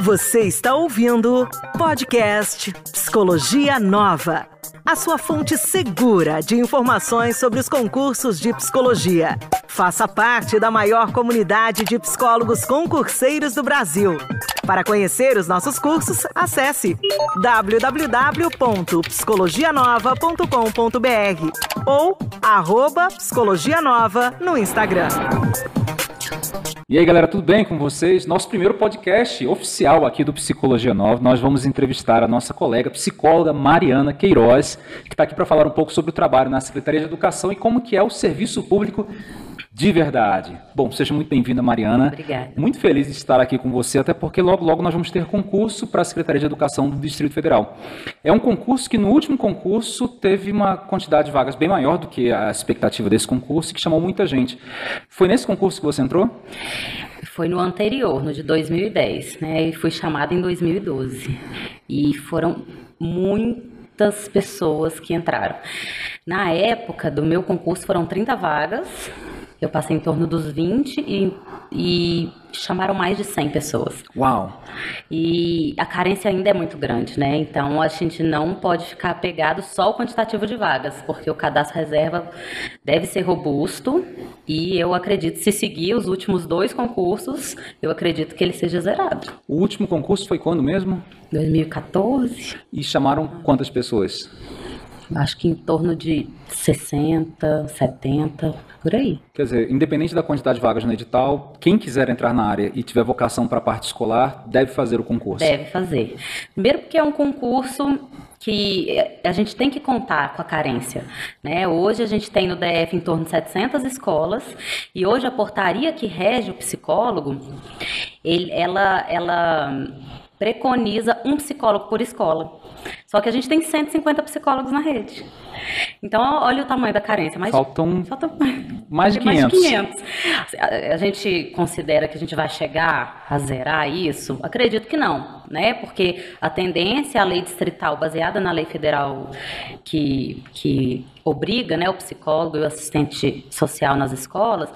Você está ouvindo podcast Psicologia Nova, a sua fonte segura de informações sobre os concursos de psicologia. Faça parte da maior comunidade de psicólogos concurseiros do Brasil. Para conhecer os nossos cursos, acesse www.psicologianova.com.br ou arroba Psicologia Nova no Instagram. E aí, galera, tudo bem com vocês? Nosso primeiro podcast oficial aqui do Psicologia Nova. Nós vamos entrevistar a nossa colega psicóloga Mariana Queiroz, que está aqui para falar um pouco sobre o trabalho na Secretaria de Educação e como que é o serviço público de verdade. Bom, seja muito bem-vinda, Mariana. Obrigada. Muito feliz de estar aqui com você, até porque logo, logo nós vamos ter concurso para a Secretaria de Educação do Distrito Federal. É um concurso que no último concurso teve uma quantidade de vagas bem maior do que a expectativa desse concurso, que chamou muita gente. Foi nesse concurso que você entrou? Foi no anterior, no de 2010, né? E fui chamada em 2012. E foram muitas pessoas que entraram. Na época do meu concurso foram 30 vagas eu passei em torno dos 20 e, e chamaram mais de 100 pessoas. Uau! E a carência ainda é muito grande, né? Então a gente não pode ficar apegado só ao quantitativo de vagas, porque o cadastro reserva deve ser robusto e eu acredito, se seguir os últimos dois concursos, eu acredito que ele seja zerado. O último concurso foi quando mesmo? 2014. E chamaram quantas pessoas? Acho que em torno de 60, 70, por aí. Quer dizer, independente da quantidade de vagas no edital, quem quiser entrar na área e tiver vocação para a parte escolar, deve fazer o concurso. Deve fazer. Primeiro porque é um concurso que a gente tem que contar com a carência. Né? Hoje a gente tem no DF em torno de 700 escolas e hoje a portaria que rege o psicólogo, ele, ela, ela preconiza um psicólogo por escola. Só que a gente tem 150 psicólogos na rede. Então, olha o tamanho da carência. Mais, faltam, faltam mais de 500. Mais de 500. A gente considera que a gente vai chegar a zerar isso? Acredito que não, né? Porque a tendência, a lei distrital, baseada na lei federal que, que obriga né, o psicólogo e o assistente social nas escolas,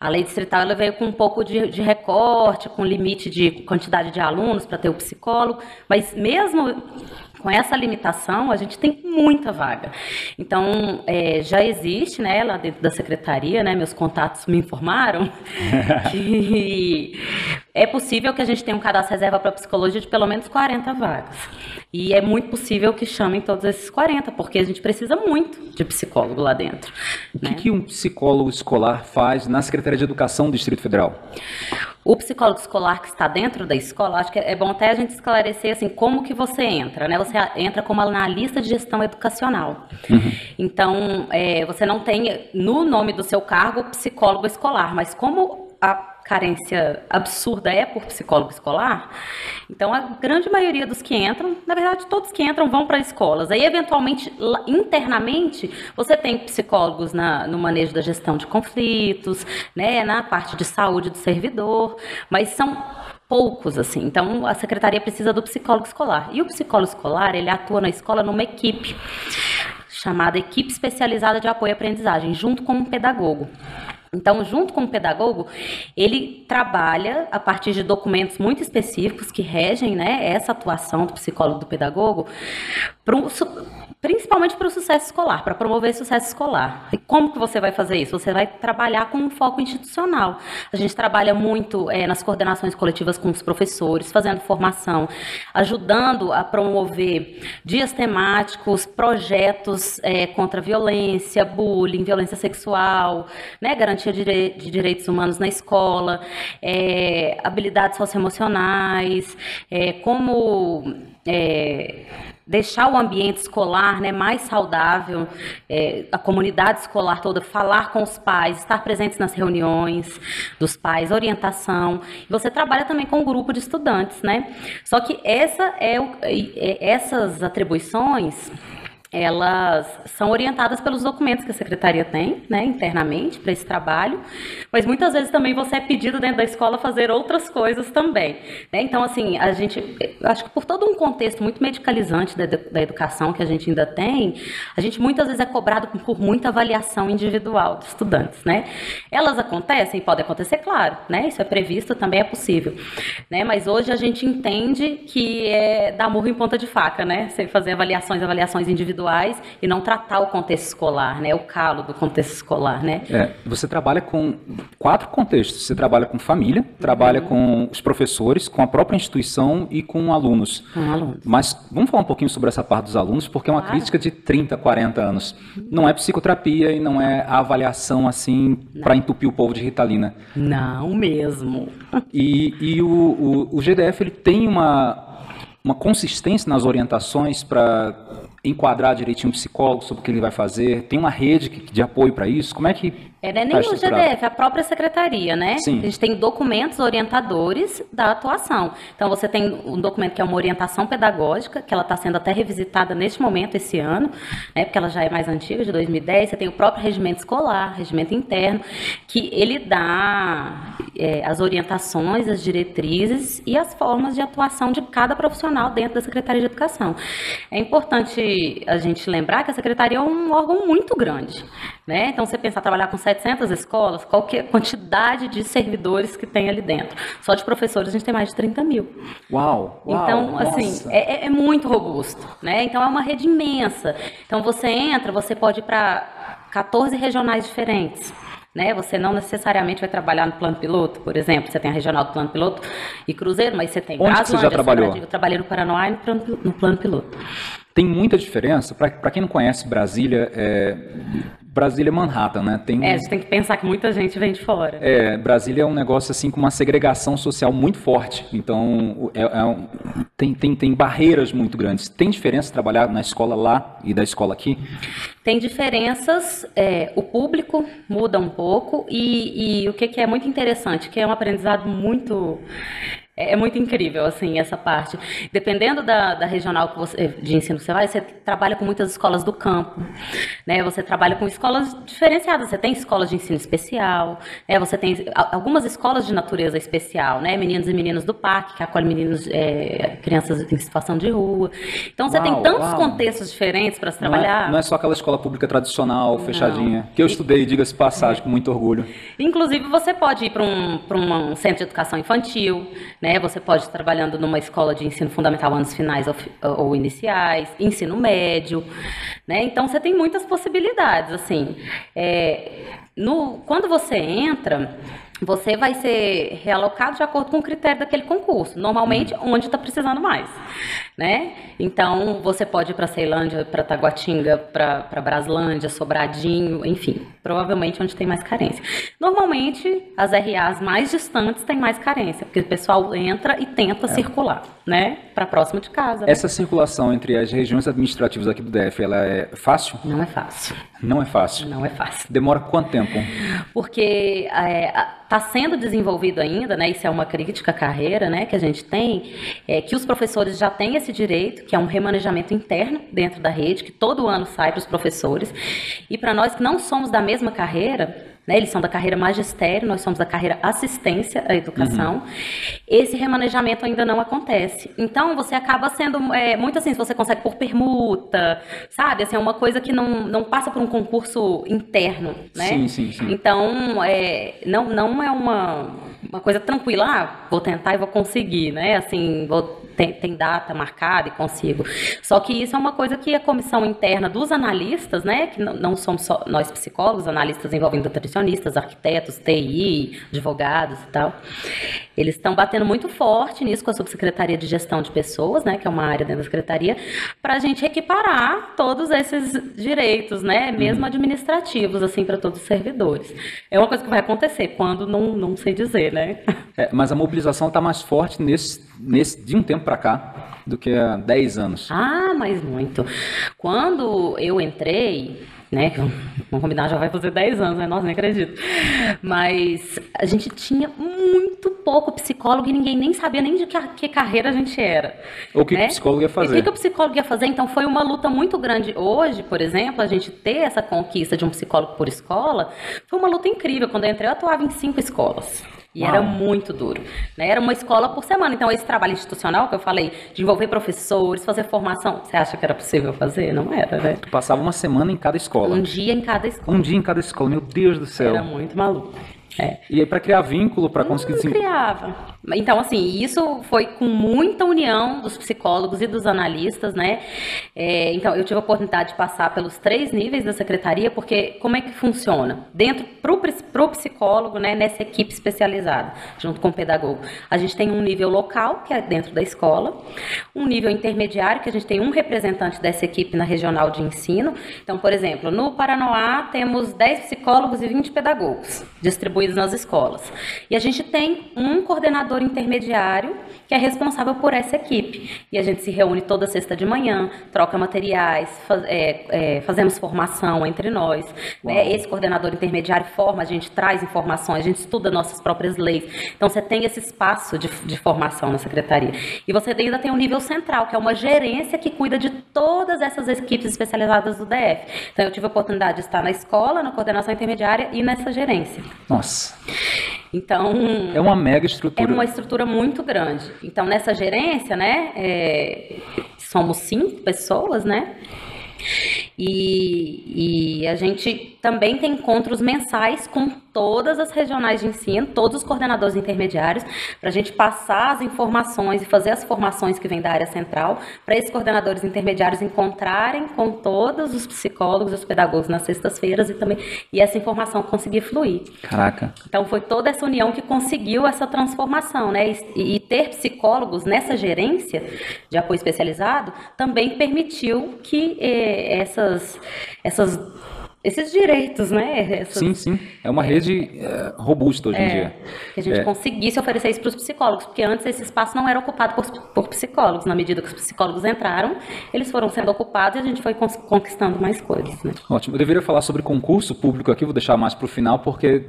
a lei distrital ela veio com um pouco de, de recorte, com limite de quantidade de alunos para ter o psicólogo, mas mesmo com essa limitação, a gente tem muita vaga. Então, é, já existe, né, lá dentro da secretaria, né, meus contatos me informaram que é possível que a gente tenha um cadastro reserva para psicologia de pelo menos 40 vagas. E é muito possível que chamem todos esses 40, porque a gente precisa muito de psicólogo lá dentro. O que, né? que um psicólogo escolar faz na Secretaria de Educação do Distrito Federal? O psicólogo escolar que está dentro da escola, acho que é bom até a gente esclarecer assim como que você entra, né? Você entra como analista de gestão educacional. Uhum. Então, é, você não tem no nome do seu cargo psicólogo escolar, mas como a carência absurda é por psicólogo escolar, então a grande maioria dos que entram, na verdade todos que entram vão para escolas. Aí eventualmente internamente você tem psicólogos na, no manejo da gestão de conflitos, né, na parte de saúde do servidor, mas são poucos assim. Então a secretaria precisa do psicólogo escolar. E o psicólogo escolar, ele atua na escola numa equipe chamada equipe especializada de apoio à aprendizagem, junto com um pedagogo. Então, junto com o pedagogo, ele trabalha a partir de documentos muito específicos que regem né, essa atuação do psicólogo do pedagogo principalmente para o sucesso escolar, para promover sucesso escolar. E como que você vai fazer isso? Você vai trabalhar com um foco institucional. A gente trabalha muito é, nas coordenações coletivas com os professores, fazendo formação, ajudando a promover dias temáticos, projetos é, contra violência, bullying, violência sexual, né, garantia de, de direitos humanos na escola, é, habilidades socioemocionais, é, como é, deixar o ambiente escolar né, mais saudável, é, a comunidade escolar toda, falar com os pais, estar presentes nas reuniões dos pais, orientação. Você trabalha também com um grupo de estudantes, né? Só que essa é, é essas atribuições elas são orientadas pelos documentos que a secretaria tem, né, internamente para esse trabalho, mas muitas vezes também você é pedido dentro da escola fazer outras coisas também, né? Então, assim, a gente, acho que por todo um contexto muito medicalizante da, da educação que a gente ainda tem, a gente muitas vezes é cobrado por muita avaliação individual dos estudantes, né? Elas acontecem, pode acontecer, claro, né? Isso é previsto, também é possível, né? Mas hoje a gente entende que é dar murro em ponta de faca, né? Você fazer avaliações, avaliações individuais individuais e não tratar o contexto escolar, né? O calo do contexto escolar, né? É, você trabalha com quatro contextos. Você trabalha com família, trabalha uhum. com os professores, com a própria instituição e com alunos. Com alunos. Mas vamos falar um pouquinho sobre essa parte dos alunos, porque é uma claro. crítica de 30, 40 anos. Não é psicoterapia e não é a avaliação assim para entupir o povo de Ritalina. Não mesmo. E, e o, o, o GDF ele tem uma, uma consistência nas orientações para enquadrar direitinho o psicólogo sobre o que ele vai fazer? Tem uma rede de apoio para isso? Como é que é, nem o GDF, é a própria secretaria, né? Sim. A gente tem documentos orientadores da atuação. Então, você tem um documento que é uma orientação pedagógica, que ela está sendo até revisitada neste momento, esse ano, né? Porque ela já é mais antiga, de 2010. Você tem o próprio regimento escolar, regimento interno, que ele dá é, as orientações, as diretrizes e as formas de atuação de cada profissional dentro da Secretaria de Educação. É importante a gente lembrar que a Secretaria é um órgão muito grande, né? Então, você pensar trabalhar com 700 escolas, qual é a quantidade de servidores que tem ali dentro? Só de professores a gente tem mais de 30 mil. Uau! uau então, assim, é, é, muito robusto, né? Então, é uma rede imensa. Então, você entra, você pode ir para 14 regionais diferentes. Né? Você não necessariamente vai trabalhar no plano piloto, por exemplo. Você tem a regional do plano piloto e Cruzeiro, mas você tem Onde você já trabalhou? Eu trabalhei no Paranoá e no plano, no plano piloto. Tem muita diferença. Para quem não conhece Brasília, é, Brasília é Manhattan, né? Tem, é, a gente tem que pensar que muita gente vem de fora. É, Brasília é um negócio assim com uma segregação social muito forte. Então, é, é um, tem, tem, tem barreiras muito grandes. Tem diferença trabalhar na escola lá e da escola aqui? Tem diferenças, é, o público muda um pouco e, e o que, que é muito interessante, que é um aprendizado muito é, é muito incrível, assim, essa parte. Dependendo da, da regional que você, de ensino que você vai, você trabalha com muitas escolas do campo, né? Você trabalha com escolas diferenciadas. Você tem escolas de ensino especial, né? Você tem algumas escolas de natureza especial, né? Meninos e meninos do parque, que acolhem meninos, é, crianças em situação de rua. Então, você uau, tem tantos uau. contextos diferentes para se trabalhar. Não é, não é, só aquela escola pública tradicional, não. fechadinha, que eu estudei, diga-se passagem, com muito orgulho. Inclusive, você pode ir para um, um centro de educação infantil, né? Né? Você pode estar trabalhando numa escola de ensino fundamental anos finais ou, iniciais, ensino médio, né? Então você tem muitas possibilidades, assim. É, no, quando você entra, você vai ser realocado de acordo com o critério daquele concurso, normalmente uhum. onde está precisando mais, né? Então, você pode ir para Ceilândia, para Taguatinga, para Braslândia, Sobradinho, enfim, provavelmente onde tem mais carência. Normalmente, as RAs mais distantes têm mais carência, porque o pessoal entra e tenta é. circular, né? Para próximo de casa. Né? Essa circulação entre as regiões administrativas aqui do DF, ela é fácil? Não é fácil. Não é fácil? Não é fácil. Demora quanto tempo? Porque é, está sendo desenvolvido ainda, né? Isso é uma crítica à carreira, né? Que a gente tem, é, que os professores já têm esse direito, que é um remanejamento interno dentro da rede, que todo ano sai para os professores. E para nós que não somos da mesma carreira, né? Eles são da carreira magistério, nós somos da carreira assistência à educação. Uhum. Esse remanejamento ainda não acontece. Então, você acaba sendo é, muito assim, se você consegue por permuta, sabe? Assim, é uma coisa que não, não passa por um concurso interno, né? Sim, sim, sim. Então, é, não, não é uma, uma coisa tranquila, ah, vou tentar e vou conseguir, né? Assim, vou tem, tem data marcada e consigo. Só que isso é uma coisa que a comissão interna dos analistas, né, que não, não somos só nós psicólogos, analistas envolvendo nutricionistas, arquitetos, TI, advogados e tal, eles estão batendo muito forte nisso com a subsecretaria de gestão de pessoas, né, que é uma área dentro da secretaria, para a gente equiparar todos esses direitos, né, mesmo uhum. administrativos, assim, para todos os servidores. É uma coisa que vai acontecer quando não, não sei dizer, né? É, mas a mobilização está mais forte nesse, nesse de um tempo para cá do que há 10 anos. Ah, mas muito. Quando eu entrei, né? Vamos combinar, já vai fazer 10 anos, né? Nossa, nem acredito. Mas a gente tinha muito pouco psicólogo e ninguém nem sabia nem de que, que carreira a gente era. O que, né? que o psicólogo ia fazer. E o que, que o psicólogo ia fazer? Então foi uma luta muito grande. Hoje, por exemplo, a gente ter essa conquista de um psicólogo por escola foi uma luta incrível. Quando eu entrei, eu atuava em cinco escolas. E Uau. era muito duro. Né? Era uma escola por semana. Então, esse trabalho institucional que eu falei, de envolver professores, fazer formação, você acha que era possível fazer? Não era, né? Tu passava uma semana em cada escola. Um dia em cada escola. Um dia em cada escola, meu Deus do céu. Era muito maluco. É. E aí, para criar vínculo, para conseguir Não criava. Então, assim, isso foi com muita união dos psicólogos e dos analistas, né? É, então, eu tive a oportunidade de passar pelos três níveis da secretaria, porque como é que funciona? Dentro, para o psicólogo, né, nessa equipe especializada, junto com o pedagogo, a gente tem um nível local, que é dentro da escola, um nível intermediário, que a gente tem um representante dessa equipe na regional de ensino. Então, por exemplo, no Paranoá temos 10 psicólogos e 20 pedagogos distribuídos nas escolas. E a gente tem um coordenador intermediário que é responsável por essa equipe. E a gente se reúne toda sexta de manhã, troca materiais, faz- é, é, fazemos formação entre nós. né? Esse coordenador intermediário forma, a gente traz informações, a gente estuda nossas próprias leis. Então você tem esse espaço de, de formação na secretaria. E você ainda tem um nível central, que é uma gerência que cuida de todas essas equipes especializadas do DF. Então eu tive a oportunidade de estar na escola, na coordenação intermediária e nessa gerência. Nossa, Então é uma mega é estrutura. uma estrutura muito grande. Então, nessa gerência, né, é, somos cinco pessoas, né? E, e a gente também tem encontros mensais com todas as regionais de ensino, todos os coordenadores intermediários, para a gente passar as informações e fazer as formações que vêm da área central, para esses coordenadores intermediários encontrarem com todos os psicólogos os pedagogos nas sextas-feiras e também e essa informação conseguir fluir. Caraca. Então foi toda essa união que conseguiu essa transformação, né? E, e ter psicólogos nessa gerência de apoio especializado também permitiu que eh, essas, essas, esses direitos, né? Essas- Sim, sim. É uma rede é, robusta hoje em é, dia. que a gente É. conseguisse oferecer isso para os psicólogos, porque antes esse espaço não era ocupado por, por psicólogos. Na medida que os psicólogos entraram, eles foram sendo ocupados e a gente foi conquistando mais coisas, né? Ótimo. Eu deveria falar sobre concurso público aqui, vou deixar mais para o final, porque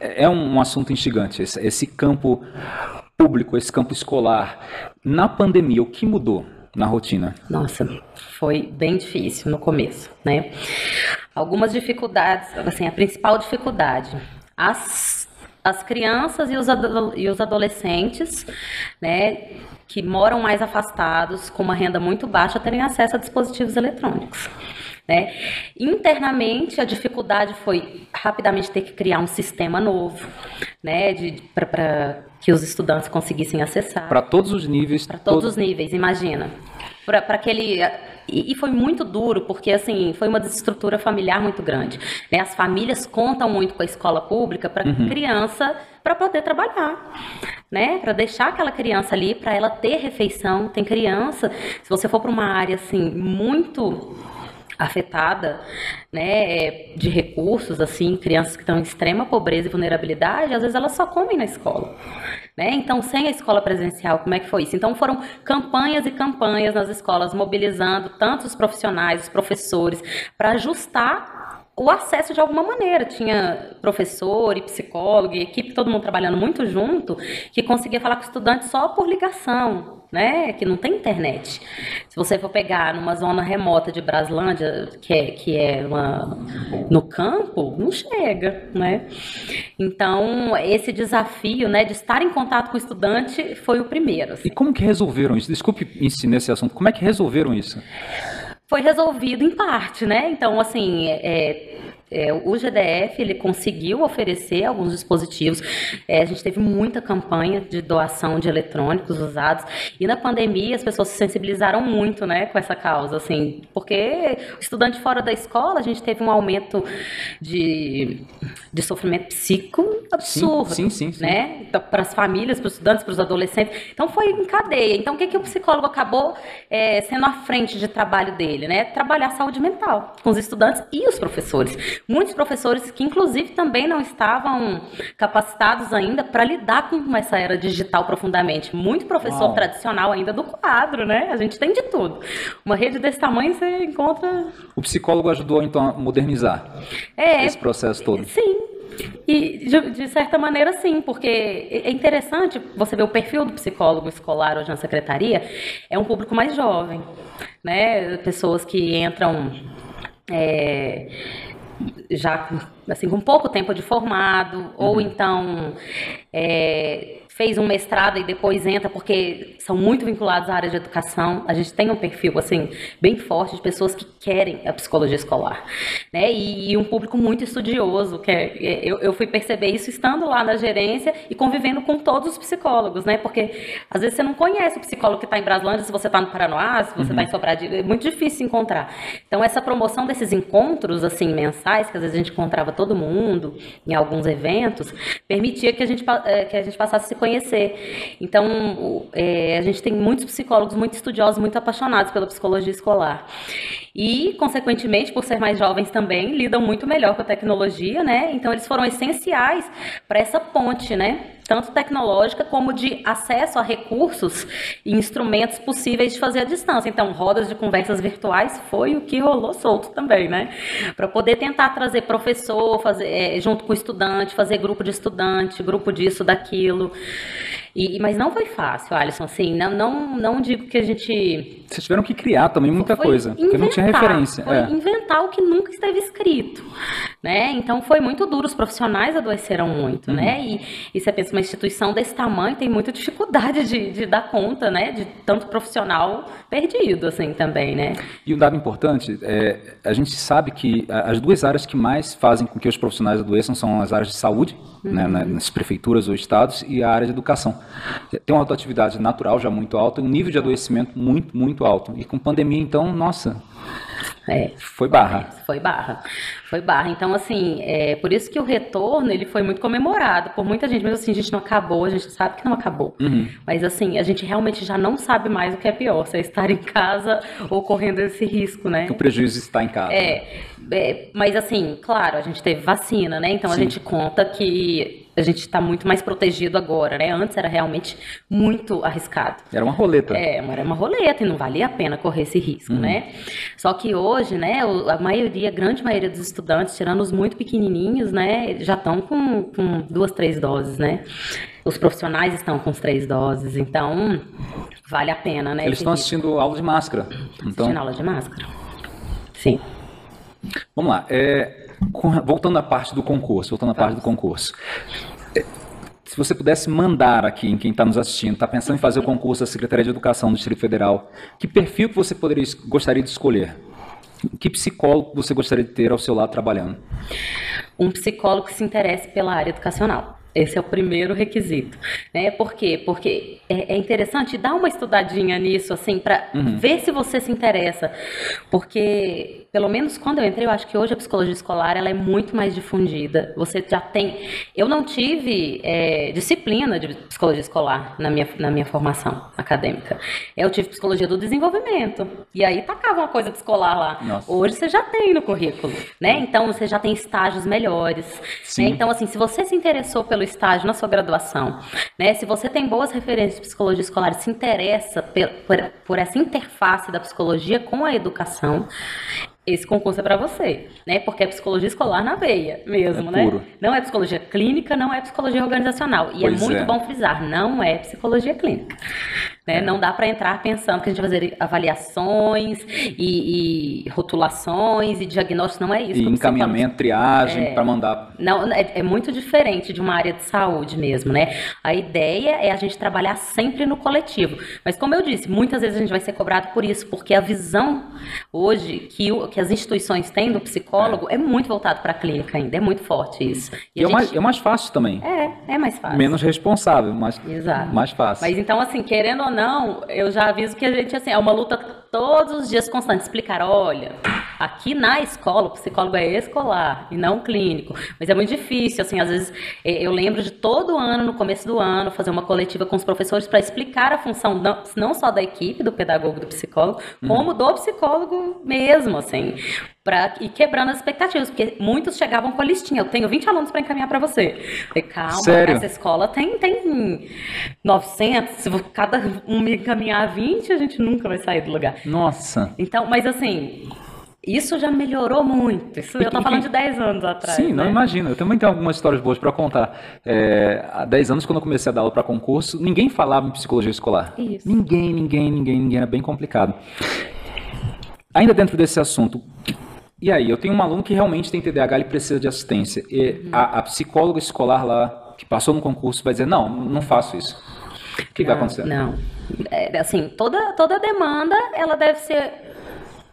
é um, um assunto instigante. Esse, esse campo público, esse campo escolar. Na pandemia, o que mudou na rotina? Nossa, foi bem difícil no começo, né? Algumas dificuldades, assim, a principal dificuldade, as, as crianças e os, e os adolescentes, né, que moram mais afastados, com uma renda muito baixa, terem acesso a dispositivos eletrônicos. Né? Internamente, a dificuldade foi rapidamente ter que criar um sistema novo, né, para que os estudantes conseguissem acessar. Para todos os níveis. Para todos todo- os níveis, imagina. Para aquele. E, foi muito duro, porque assim, foi uma desestrutura familiar muito grande. né? As famílias contam muito com a escola pública para criança para poder trabalhar, né? Para deixar aquela criança ali, para ela ter refeição. Tem criança, se você for para uma área assim muito afetada, né, é, de recursos, assim, crianças que estão em extrema pobreza e vulnerabilidade, às vezes elas só comem na escola, né? Então, sem a escola presencial, como é que foi isso? Então, foram campanhas e campanhas nas escolas, mobilizando tanto os profissionais, os professores, para ajustar o acesso de alguma maneira. Tinha professor e psicólogo e equipe, todo mundo trabalhando muito junto, que conseguia falar com o estudante só por ligação, né? Que não tem internet. Se você for pegar numa zona remota de Braslândia, que é, que é uma, no campo, não chega, né? Então, esse desafio, né, de estar em contato com o estudante foi o primeiro. assim. E como que resolveram isso? Desculpe nesse assunto. Como é que resolveram isso? Foi resolvido em parte, né? Então, assim, é, é, o GDF ele conseguiu oferecer alguns dispositivos. É, a gente teve muita campanha de doação de eletrônicos usados e na pandemia as pessoas se sensibilizaram muito, né, com essa causa, assim, porque estudante fora da escola a gente teve um aumento de, de sofrimento psico absurdo, sim, sim, sim. né? Então, para as famílias, para os estudantes, para os adolescentes. Então foi em cadeia. Então o que, que o psicólogo acabou é, sendo à frente de trabalho dele, né? Trabalhar a saúde mental com os estudantes e os professores. Muitos professores que inclusive também não estavam capacitados ainda para lidar com essa era digital profundamente. Muito professor Uau. tradicional ainda do quadro, né? A gente tem de tudo. Uma rede desse tamanho você encontra O psicólogo ajudou então a modernizar é, esse processo todo. Sim, E, de, certa maneira, sim, porque é interessante você ver o perfil do psicólogo escolar hoje na secretaria, é um público mais jovem, né? Pessoas que entram. É, já assim com pouco tempo de formado uhum. ou então é, fez um mestrado e depois entra, porque são muito vinculados à área de educação. A gente tem um perfil, assim, bem forte de pessoas que querem a psicologia escolar, né? E, e um público muito estudioso, que é, é, eu, eu fui perceber isso estando lá na gerência e convivendo com todos os psicólogos, né? Porque às vezes você não conhece o psicólogo que está em Braslândia, se você está no Paranoá, se você está uhum. em Sobradinho, é muito difícil encontrar. Então, essa promoção desses encontros, assim, mensais, que às vezes a gente encontrava todo mundo em alguns eventos, permitia que a gente, é, que a gente passasse a se conhecer conhecer. Então, é, a gente tem muitos psicólogos muito estudiosos, muito apaixonados pela psicologia escolar. E, consequentemente, por ser mais jovens também, lidam muito melhor com a tecnologia, né? Então, eles foram essenciais para essa ponte, né? Tanto tecnológica como de acesso a recursos e instrumentos possíveis de fazer à distância. Então, rodas de conversas virtuais foi o que rolou solto também, né? Para poder tentar trazer professor, fazer é, junto com estudante, fazer grupo de estudante, grupo disso, daquilo. E, mas não foi fácil, Alisson, assim, não, não, não digo que a gente... Vocês tiveram que criar também muita coisa, inventar, porque não tinha referência. Foi é. inventar o que nunca esteve escrito, né? Então foi muito duro, os profissionais adoeceram muito, né? uhum. né? E, e você pensa, uma instituição desse tamanho tem muita dificuldade de, de dar conta, né? De tanto profissional perdido, assim, também, né? E um dado importante, é, a gente sabe que as duas áreas que mais fazem com que os profissionais adoeçam são as áreas de saúde, uhum. né, nas prefeituras ou estados, e a área de educação. Tem uma autoatividade natural já muito alta, um nível de adoecimento muito, muito alto. E com pandemia, então, nossa, é, foi barra. Foi barra. Foi barra. Então, assim, é, por isso que o retorno ele foi muito comemorado por muita gente. Mas assim, a gente não acabou, a gente sabe que não acabou. Uhum. Mas assim, a gente realmente já não sabe mais o que é pior, se é estar em casa ou correndo esse risco, né? Que o prejuízo está em casa. É, é mas assim, claro, a gente teve vacina, né? Então Sim. a gente conta que a gente está muito mais protegido agora, né? Antes era realmente muito arriscado. Era uma roleta. É, era uma roleta e não valia a pena correr esse risco, uhum. né? Só que hoje, né, a maioria, a grande maioria dos estudantes, tirando os muito pequenininhos, né, já estão com, com duas, três doses, né? Os profissionais estão com as três doses, então vale a pena, né? Eles estão assistindo aula de máscara. Então... Assistindo aula de máscara. Sim. Vamos lá. É, voltando à parte do concurso, voltando à parte do concurso. É, se você pudesse mandar aqui em quem está nos assistindo, está pensando em fazer o concurso da Secretaria de Educação do Distrito Federal, que perfil que você poderia, gostaria de escolher? Que psicólogo você gostaria de ter ao seu lado trabalhando? Um psicólogo que se interesse pela área educacional. Esse é o primeiro requisito, né? Por quê? Porque é, é interessante dar uma estudadinha nisso, assim, para uhum. ver se você se interessa, porque pelo menos quando eu entrei, eu acho que hoje a psicologia escolar ela é muito mais difundida. Você já tem, eu não tive é, disciplina de psicologia escolar na minha na minha formação acadêmica. Eu tive psicologia do desenvolvimento e aí tacava uma coisa de escolar lá. Nossa. Hoje você já tem no currículo, né? Então você já tem estágios melhores. Né? Então assim, se você se interessou pelo estágio na sua graduação, né? Se você tem boas referências de psicologia escolar, se interessa por, por, por essa interface da psicologia com a educação, esse concurso é para você, né? Porque é psicologia escolar na veia mesmo, é né? Puro. Não é psicologia clínica, não é psicologia organizacional. E é pois é muito é. bom frisar, não é psicologia clínica. Né? Não dá para entrar pensando que a gente vai fazer avaliações e, e rotulações e diagnósticos, não é isso. E encaminhamento, triagem é, para mandar. Não, é, é, muito diferente de uma área de saúde mesmo, né? A ideia é a gente trabalhar sempre no coletivo. Mas como eu disse, muitas vezes a gente vai ser cobrado por isso, porque a visão hoje que, o, que as instituições têm do psicólogo é, é muito voltado para a clínica ainda, é muito forte isso. E, e é, gente... mais, é mais fácil também. É, é mais fácil. Menos responsável, mas Exato. mais fácil. Mas então, assim, querendo ou não, não, eu já aviso que a gente, assim, é uma luta todos os dias constante. Explicar, olha, aqui na escola, o psicólogo é escolar e não clínico. Mas é muito difícil, assim, às vezes é, eu lembro de todo ano, no começo do ano, fazer uma coletiva com os professores para explicar a função não, só da equipe, do pedagogo, do psicólogo, uhum. como do psicólogo mesmo, assim para ir quebrando as expectativas, porque muitos chegavam com a listinha. Eu tenho 20 alunos para encaminhar para você. falei, calma, Sério? essa escola tem, tem 900, se cada um me encaminhar 20, a gente nunca vai sair do lugar. Nossa. Então, mas assim, Isso já melhorou muito. Isso eu estou falando de 10 anos atrás. Sim, né? não imagino. Eu também tenho algumas histórias boas para contar. É, há 10 anos, quando eu comecei a dar aula para concurso, ninguém falava em psicologia escolar. Isso. Ninguém, ninguém, ninguém, ninguém. Era bem complicado. Ainda dentro desse assunto, e aí, eu tenho um aluno que realmente tem TDAH e precisa de assistência. E Uhum. a, a psicóloga escolar lá, que passou no concurso, vai dizer, não, não faço isso. O que vai Não, acontecer? Não. É, assim, toda, toda demanda, ela deve ser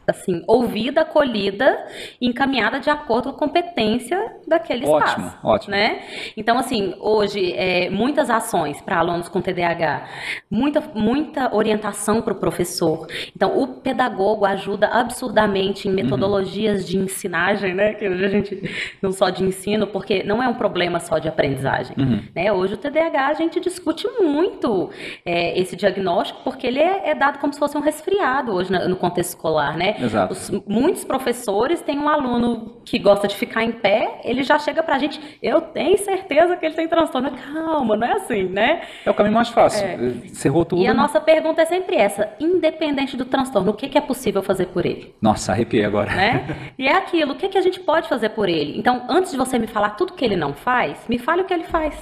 assim, ouvida, acolhida e encaminhada de acordo com a competência daquele Ótimo, espaço. ótimo. Né? Então, assim, hoje, é, muitas ações para alunos com TDAH, muita, muita orientação para o professor. Então, o pedagogo ajuda absurdamente em Uhum. metodologias de ensinagem, né? Que hoje a gente não só de ensino, porque não é um problema só de aprendizagem. Uhum. Né? Hoje o TDAH a gente discute muito é, esse diagnóstico, porque ele é, é dado como se fosse um resfriado hoje no contexto escolar, né? Exato. Os- muitos professores têm um aluno que gosta de ficar em pé, ele já chega pra gente, eu tenho certeza que ele tem transtorno. Calma, não é assim, né? É o caminho mais fácil. Você errou tudo. E a nossa pergunta é sempre essa, independente do transtorno, o que, que é possível fazer por ele? Nossa, arrepiei agora. né? E é aquilo, o que, que a gente pode fazer por ele? Então, antes de você me falar tudo que ele não faz, me fale o que ele faz.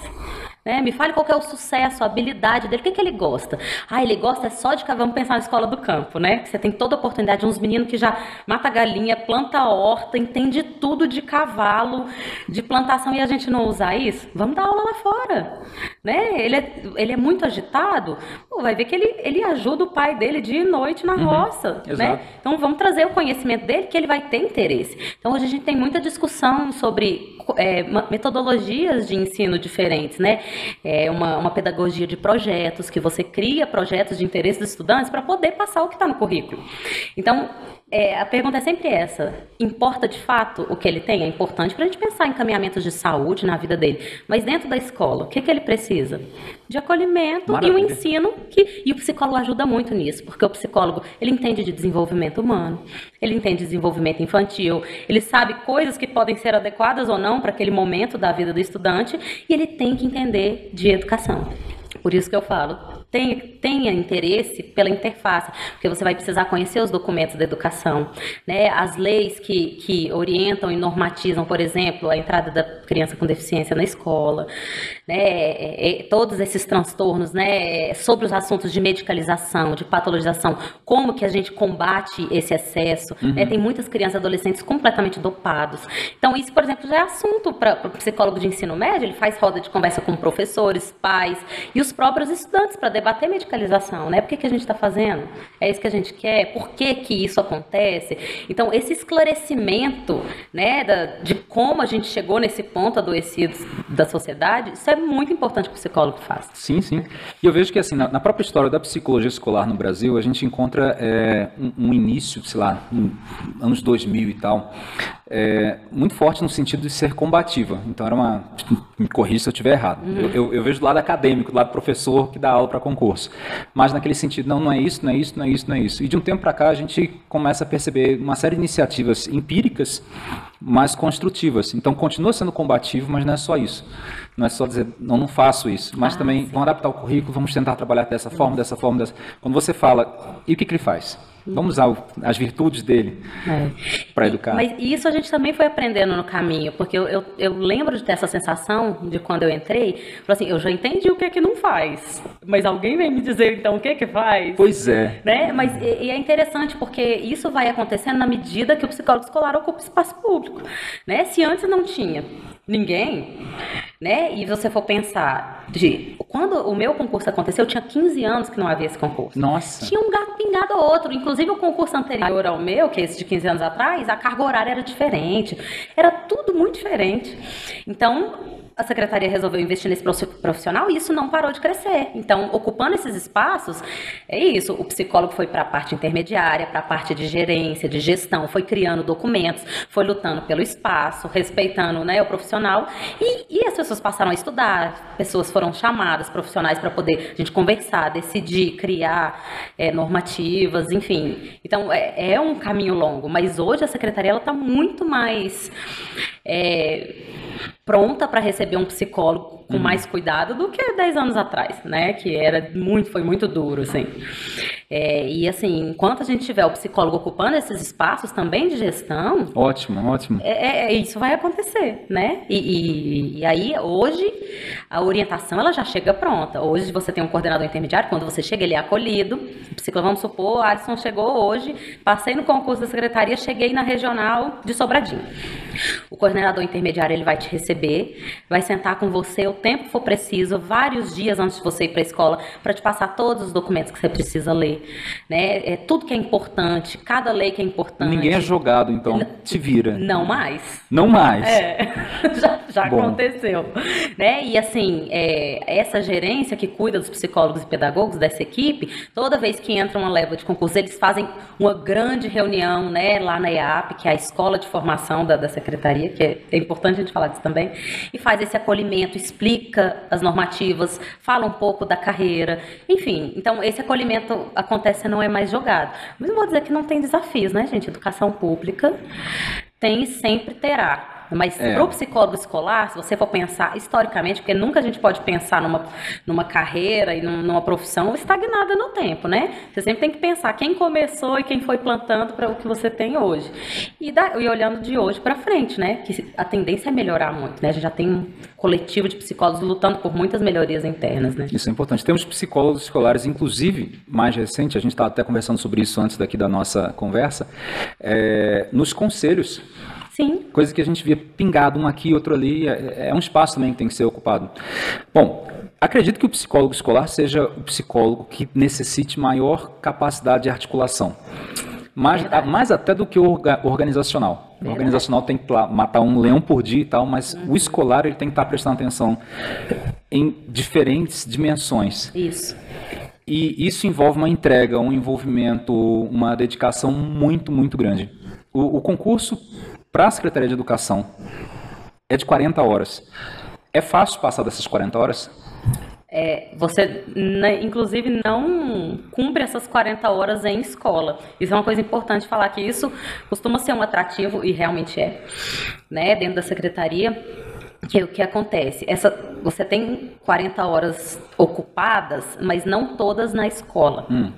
Né? Me fale qual é o sucesso, a habilidade dele, o que, que ele gosta. Ah, ele gosta só de. Vamos pensar na escola do campo, né? Que você tem toda a oportunidade, uns meninos que já mata galinha, planta horta, entende tudo de cavalo, de plantação, e a gente não usar isso? Vamos dar aula lá fora. Né? Ele, é, ele é muito agitado, pô, vai ver que ele, ele ajuda o pai dele dia e noite na roça. Né? exato. Então vamos trazer o conhecimento dele que ele vai ter interesse. Então hoje a gente tem muita discussão sobre é, metodologias de ensino diferentes, né? É uma, uma pedagogia de projetos, que você cria projetos de interesse dos estudantes para poder passar o que está no currículo. Então, é, a pergunta é sempre essa: importa de fato o que ele tem? É importante para a gente pensar em caminhamentos de saúde na vida dele. Mas dentro da escola, o que, que ele precisa? De acolhimento e um Maravilha. ensino que e o psicólogo ajuda muito nisso, porque o psicólogo ele entende de desenvolvimento humano, ele entende de desenvolvimento infantil, ele sabe coisas que podem ser adequadas ou não para aquele momento da vida do estudante e ele tem que entender de educação. Por isso que eu falo, tenha, tenha interesse pela interface, porque você vai precisar conhecer os documentos da educação, né? as leis que, que orientam e normatizam, por exemplo, a entrada da criança com deficiência na escola, né? É, é, todos esses transtornos, né? sobre os assuntos de medicalização, de patologização, como que a gente combate esse excesso. né? Tem muitas crianças e adolescentes completamente dopados. Então, isso, por exemplo, já é assunto para o psicólogo de ensino médio, ele faz roda de conversa com professores, pais e os próprios estudantes para debater medicalização, né? Por que, que a gente está fazendo? É isso que a gente quer? Por que, que isso acontece? Então, esse esclarecimento, né, da- de como a gente chegou nesse ponto adoecido da sociedade, isso é muito importante que o psicólogo faça. Sim, sim. E eu vejo que assim, na, na própria história da psicologia escolar no Brasil, a gente encontra é, um, um início, sei lá, anos 2000 e tal, é, muito forte no sentido de ser combativa. Então era uma, me corrija se eu estiver errado. Eu, eu- eu vejo do lado acadêmico, do lado professor que dá aula para concurso. Mas naquele sentido, não, não é isso, não é isso, não é isso, não é isso. E de um tempo para cá a gente começa a perceber uma série de iniciativas empíricas, mas construtivas. Então continua sendo combativo, mas não é só isso. Não é só dizer, não, não faço isso, mas Ah, também sim. vamos adaptar o currículo, vamos tentar trabalhar dessa forma, dessa forma, dessa. Quando você fala, e o que, que ele faz? Vamos usar o- as virtudes dele para educar. Mas isso a gente também foi aprendendo no caminho, porque eu, eu, eu lembro de ter essa sensação de quando eu entrei, falei assim, eu já entendi o que é que não faz, mas alguém vem me dizer então o que é que faz? Pois é. Né? Mas e, e é interessante porque isso vai acontecendo na medida que o psicólogo escolar ocupa espaço público, né? Se antes não tinha ninguém, né? E você for pensar de quando o meu concurso aconteceu, eu tinha 15 anos que não havia esse concurso. Nossa. Tinha um gato pingado ou outro. Inclusive, o concurso anterior ao meu, que é esse de 15 anos atrás, a carga horária era diferente. Era tudo muito diferente. Então, a secretaria resolveu investir nesse profi- profissional e isso não parou de crescer. Então, ocupando esses espaços, é isso. O psicólogo foi para a parte intermediária, para a parte de gerência, de gestão, foi criando documentos, foi lutando pelo espaço, respeitando né, o profissional. E, e as pessoas passaram a estudar, pessoas foram chamadas, profissionais, para poder a gente conversar, decidir, criar é, normativas, enfim. Então, é, é um caminho longo, mas hoje a secretaria está muito mais. É, pronta para receber um psicólogo com mais cuidado do que 10 anos atrás, né? Que era muito, foi muito duro, assim. É, e assim, enquanto a gente tiver o psicólogo ocupando esses espaços também de gestão. Ótimo, ótimo. É, é, é isso vai acontecer, né? E, e, e, aí, hoje, a orientação ela já chega pronta. Hoje você tem um coordenador intermediário, quando você chega, ele é acolhido. Psicólogo, vamos supor, Alisson chegou hoje, passei no concurso da secretaria, cheguei na regional de Sobradinho. O coordenador intermediário ele vai te receber, vai sentar com você o tempo for preciso, vários dias antes de você ir para a escola, para te passar todos os documentos que você precisa ler, né? É tudo que é importante, cada lei que é importante. Ninguém é jogado, então te vira. Não mais. Não mais. É, já, já aconteceu, né? E assim, é, essa gerência que cuida dos psicólogos e pedagogos dessa equipe, toda vez que entra uma leva de concurso, eles fazem uma grande reunião, né, lá na EAP, que é a escola de formação da, da secretaria, que é, é importante a gente falar disso também, e faz esse acolhimento, explica as normativas, fala um pouco da carreira, enfim. Então, esse acolhimento acontece não é mais jogado. Mas não vou dizer que não tem desafios, né, gente? Educação pública tem e sempre terá. Mas é. para o psicólogo escolar, se você for pensar historicamente, porque nunca a gente pode pensar numa, numa carreira e numa profissão estagnada no tempo, né? Você sempre tem que pensar quem começou e quem foi plantando para o que você tem hoje. E, da, e olhando de hoje para frente, né? Que a tendência é melhorar muito, né? A gente já tem um coletivo de psicólogos lutando por muitas melhorias internas, né? Isso é importante. Temos psicólogos escolares, inclusive, mais recente, a gente estava até conversando sobre isso antes daqui da nossa conversa, é, nos conselhos Sim. Coisa que a gente via pingado um aqui, outro ali, é, é um espaço também que tem que ser ocupado. Bom, acredito que o psicólogo escolar seja o psicólogo que necessite maior capacidade de articulação. Mais, mais até do que o organizacional. O organizacional tem que matar um leão por dia e tal, mas uhum. o escolar ele tem que estar prestando atenção em diferentes dimensões. Isso. E isso envolve uma entrega, um envolvimento, uma dedicação muito, muito grande. O, o concurso para a Secretaria de Educação é de 40 horas. É fácil passar dessas 40 horas? É, você, inclusive, não cumpre essas 40 horas em escola. Isso é uma coisa importante falar que isso costuma ser um atrativo, e realmente é, né, dentro da secretaria que o que acontece? Essa, você tem 40 horas ocupadas, mas não todas na escola. Hum.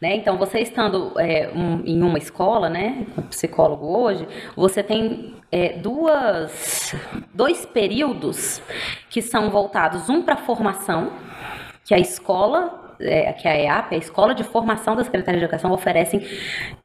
Né? Então, você estando é, um, em uma escola, né, psicólogo hoje, você tem é, duas, dois períodos que são voltados, um para formação, que a escola é, que a EAP, a Escola de Formação da Secretaria de Educação, oferecem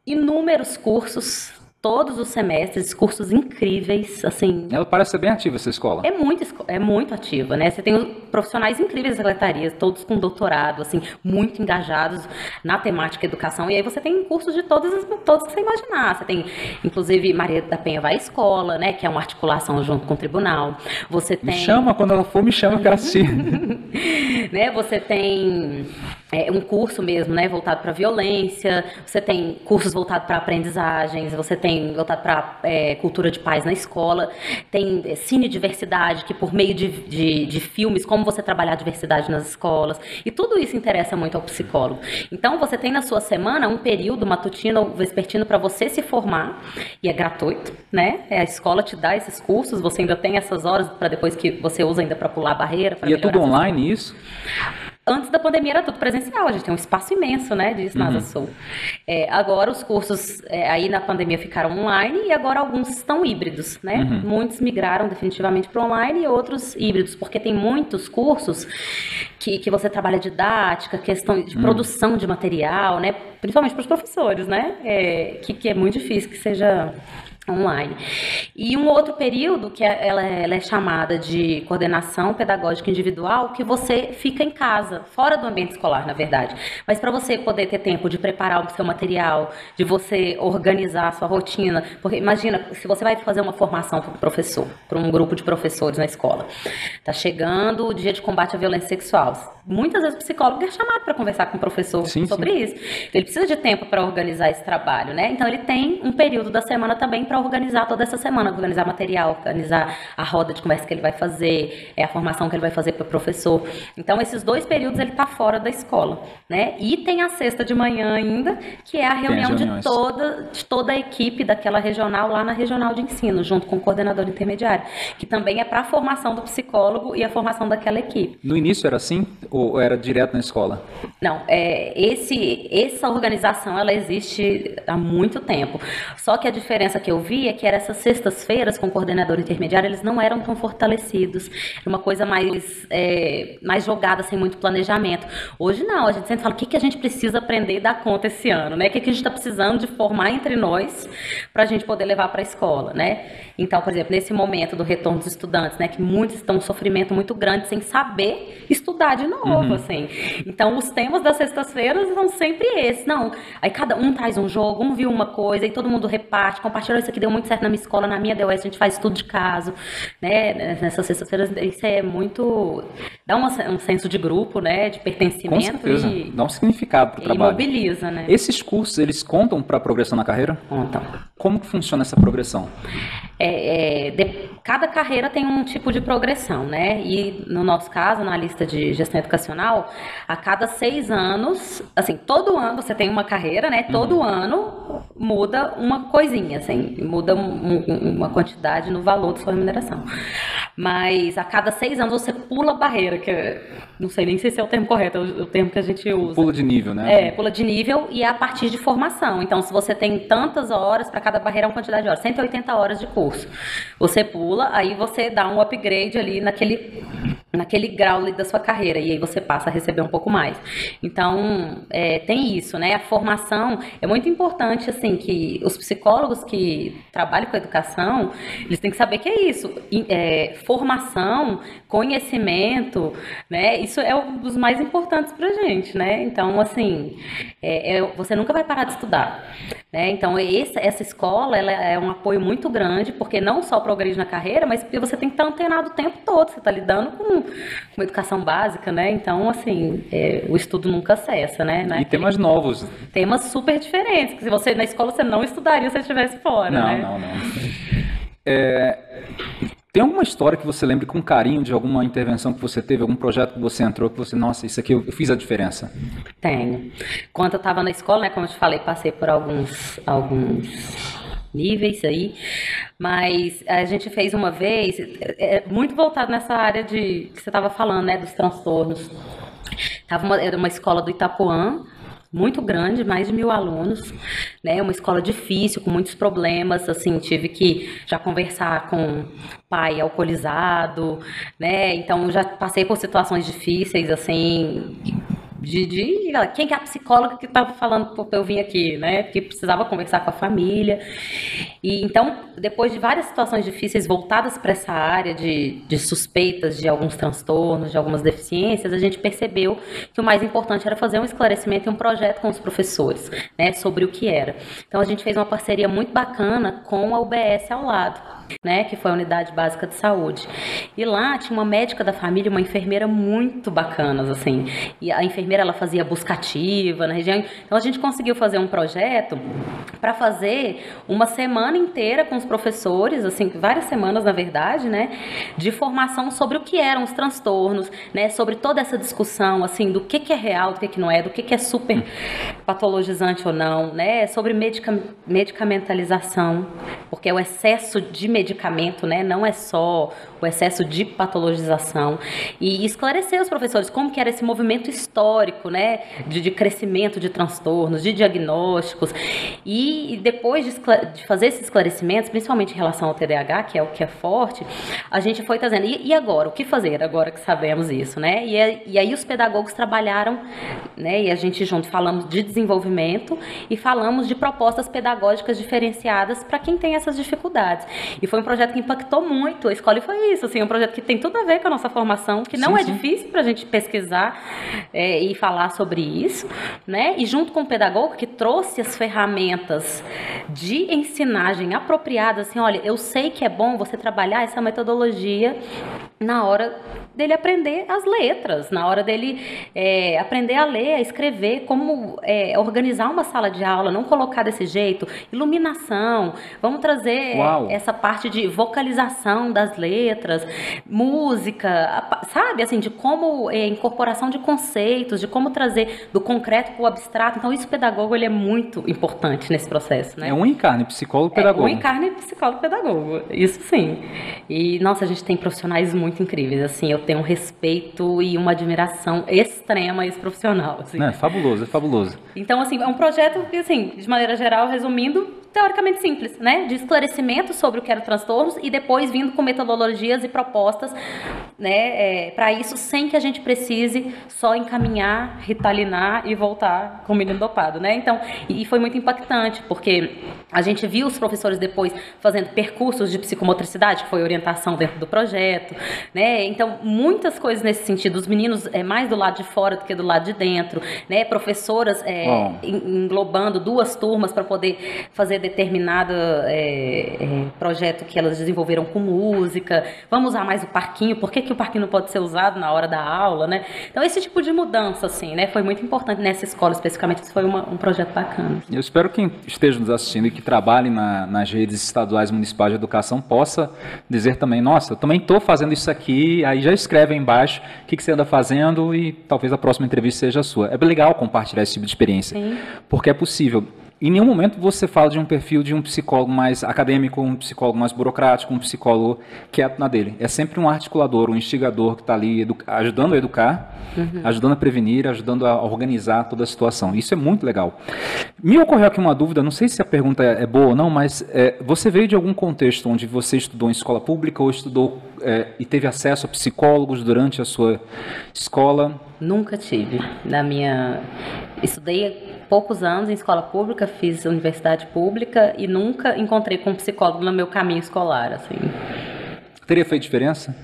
inúmeros cursos todos os semestres, cursos incríveis, assim. Ela parece ser bem ativa essa escola. É muito, é muito ativa, né? Você tem profissionais incríveis da secretaria, todos com doutorado, assim, muito engajados na temática educação. E aí você tem cursos de todas as, todos que você imaginar. Você tem, inclusive, Maria da Penha vai à escola, né? Que é uma articulação junto com o tribunal. Você tem. Me chama quando ela for, me chama que assistir. né? Você tem é, um curso mesmo, né? Voltado para violência. Você tem cursos voltados para aprendizagens. Você tem voltado para é, cultura de paz na escola, tem é, cine diversidade, que por meio de, de, de, filmes, como você trabalhar a diversidade nas escolas, e tudo isso interessa muito ao psicólogo. Então, você tem na sua semana um período matutino ou vespertino para você se formar, e é gratuito, né? É, a escola te dá esses cursos, você ainda tem essas horas para depois que você usa ainda para pular a barreira. E é tudo online isso? Antes da pandemia era tudo presencial, a gente tem um espaço imenso, né, de NASA uhum. Sul. É, agora os cursos é, aí na pandemia ficaram online e agora alguns estão híbridos, né? Uhum. Muitos migraram definitivamente para online e outros híbridos, porque tem muitos cursos que, que você trabalha didática, questão de uhum. produção de material, né? Principalmente para os professores, né? É, que, que é muito difícil que seja online. E um outro período que é, ela, é, ela é chamada de coordenação pedagógica individual, que você fica em casa, fora do ambiente escolar, na verdade. Mas para você poder ter tempo de preparar o seu material, de você organizar a sua rotina, porque imagina, se você vai fazer uma formação para um professor, para um grupo de professores na escola, tá chegando o dia de combate à violência sexual. Muitas vezes o psicólogo é chamado para conversar com o professor sim, sobre sim. isso. Ele precisa de tempo para organizar esse trabalho, né? Então ele tem um período da semana também para organizar toda essa semana, organizar material, organizar a roda de conversa que ele vai fazer, é a formação que ele vai fazer para o professor. Então, esses dois períodos ele está fora da escola, né? E tem a sexta de manhã ainda, que é a reunião de toda, de toda a equipe daquela regional lá na regional de ensino, junto com o coordenador intermediário, que também é para a formação do psicólogo e a formação daquela equipe. No início era assim ou era direto na escola? Não, é, esse, essa organização ela existe há muito tempo. Só que a diferença que eu vi é que era essas sextas-feiras com o coordenador intermediário, eles não eram tão fortalecidos. Era uma coisa mais, é, mais jogada, sem muito planejamento. Hoje não, a gente sempre fala o que, que a gente precisa aprender e dar conta esse ano, né? O que, que a gente está precisando de formar entre nós para a gente poder levar para a escola, né? Então, por exemplo, nesse momento do retorno dos estudantes, né, que muitos estão um sofrimento muito grande sem saber estudar de novo, uhum. assim. Então, os temas das sextas-feiras são sempre esses. Não, aí cada um traz um jogo, um viu uma coisa, e todo mundo reparte, compartilha, isso aqui deu muito certo na minha escola, na minha DOS, a gente faz estudo de caso, né? Nessas sextas-feiras, isso é muito... dá uma, um senso de grupo, né, de pertencimento. Com certeza. E, dá um significado para o trabalho. E mobiliza, né? Esses cursos, eles contam para a progressão na carreira? Contam. Como que funciona essa progressão? É, é, de, cada carreira tem um tipo de progressão, né? E no nosso caso, na lista de gestão educacional, a cada seis anos, assim, todo ano você tem uma carreira, né? Todo uhum. ano muda uma coisinha, assim, muda um, um, uma quantidade no valor da sua remuneração. Mas a cada seis anos você pula a barreira, que não sei nem se esse é o termo correto, é o, o termo que a gente usa. Pula de nível, né? É, pula de nível e é a partir de formação. Então, se você tem tantas horas, para cada barreira é uma quantidade de horas, 180 horas de curso Você pula, aí você dá um upgrade ali naquele, naquele grau da sua carreira, e aí você passa a receber um pouco mais. Então, é, tem isso, né? A formação é muito importante, assim, que os psicólogos que trabalham com educação, eles têm que saber que é isso. É, formação, conhecimento, né? Isso é um dos mais importantes pra gente, né? Então, assim, é, é, você nunca vai parar de estudar, né? Então, essa, essa escola, ela é um apoio muito grande, porque não só progride na carreira, mas porque você tem que estar antenado o tempo todo, você está lidando com, com educação básica, né? Então, assim, é, o estudo nunca cessa, né? E temas novos. Temas super diferentes, que se você na escola você não estudaria se você estivesse fora, não, né? Não, não, não. É, tem alguma história que você lembre com carinho de alguma intervenção que você teve, algum projeto que você entrou, que você, nossa, isso aqui eu, fiz a diferença? Tenho. Quando eu estava na escola, né, como eu te falei, passei por alguns, alguns níveis aí, mas a gente fez uma vez, é, é muito voltado nessa área de que você estava falando, né, dos transtornos. Tava uma, era uma escola do Itapuã, muito grande, mais de mil alunos, né? Uma escola difícil, com muitos problemas, assim, tive que já conversar com pai alcoolizado, né? Então já passei por situações difíceis, assim, de, de, quem que é a psicóloga que estava falando para eu vir aqui, né? Que precisava conversar com a família. E então, depois de várias situações difíceis voltadas para essa área de, de suspeitas de alguns transtornos, de algumas deficiências, a gente percebeu que o mais importante era fazer um esclarecimento e um projeto com os professores, né? Sobre o que era. Então, a gente fez uma parceria muito bacana com a UBS ao lado né, que foi a unidade básica de saúde. E lá tinha uma médica da família, uma enfermeira muito bacanas, assim. E a enfermeira ela fazia buscativa na região. Então a gente conseguiu fazer um projeto para fazer uma semana inteira com os professores, assim, várias semanas na verdade, né, de formação sobre o que eram os transtornos, né, sobre toda essa discussão, assim, do que, que é real, do que, que não é, do que, que é super patologizante ou não, né, sobre medica medicamentalização, porque é o excesso de medicamento, né? Não é só o excesso de patologização e esclarecer os professores como que era esse movimento histórico, né? De, de crescimento de transtornos, de diagnósticos e, depois de, de, fazer esses esclarecimentos, principalmente em relação ao TDAH, que é o que é forte, a gente foi trazendo e, e agora o que fazer agora que sabemos isso, né? E, e aí os pedagogos trabalharam, né? E a gente junto falamos de desenvolvimento e falamos de propostas pedagógicas diferenciadas para quem tem essas dificuldades. E foi um projeto que impactou muito a escola foi isso, assim, um projeto que tem tudo a ver com a nossa formação, que não sim, é sim. difícil para a gente pesquisar é, e falar sobre isso, né? E junto com o pedagogo que trouxe as ferramentas de ensinagem apropriadas, assim, olha, eu sei que é bom você trabalhar essa metodologia na hora dele aprender as letras, na hora dele é, aprender a ler, a escrever, como é, organizar uma sala de aula, não colocar desse jeito, iluminação, vamos trazer Uau. essa parte de vocalização das letras, música, sabe, assim, de como é, incorporação de conceitos, de como trazer do concreto para o abstrato. Então, isso o pedagogo ele é muito importante nesse processo, né? É um encarne, psicólogo pedagogo. É um encarne psicólogo pedagogo, isso sim. E nossa, a gente tem profissionais muito incríveis, assim, eu tenho um respeito e uma admiração extrema a esse profissional. Assim. É fabuloso, é fabuloso. Então, assim, é um projeto que, assim, de maneira geral, resumindo, teoricamente simples, né? De esclarecimento sobre o que eram transtornos e depois vindo com metodologias e propostas, né, é, para isso, sem que a gente precise só encaminhar, ritalinar e voltar com o menino dopado, né? Então, e foi muito impactante, porque a gente viu os professores depois fazendo percursos de psicomotricidade, que foi orientação dentro do projeto, né? Então, muitas coisas nesse sentido, os meninos é mais do lado de fora do que do lado de dentro, né? Professoras é, englobando duas turmas para poder fazer determinado é, é, projeto que elas desenvolveram com música, vamos usar mais o parquinho, por que, que o parquinho não pode ser usado na hora da aula, né? Então, esse tipo de mudança, assim, né, foi muito importante nessa escola especificamente, isso foi uma, um projeto bacana. Eu espero que quem esteja nos assistindo e que trabalhe na, nas redes estaduais municipais de educação possa dizer também, nossa, eu também estou fazendo isso aqui, aí já escreve aí embaixo o que, que você anda fazendo e talvez a próxima entrevista seja a sua. É legal compartilhar esse tipo de experiência, Sim. porque é possível. Em nenhum momento você fala de um perfil de um psicólogo mais acadêmico, um psicólogo mais burocrático, um psicólogo quieto na dele. É sempre um articulador, um instigador que está ali ajudando a educar, uhum. ajudando a prevenir, ajudando a organizar toda a situação. Isso é muito legal. Me ocorreu aqui uma dúvida, não sei se a pergunta é boa ou não, mas é, você veio de algum contexto onde você estudou em escola pública ou estudou é, e teve acesso a psicólogos durante a sua escola? Nunca tive. Na minha. Estudei poucos anos em escola pública, fiz universidade pública e nunca encontrei com um psicólogo no meu caminho escolar, assim. Teria feito diferença?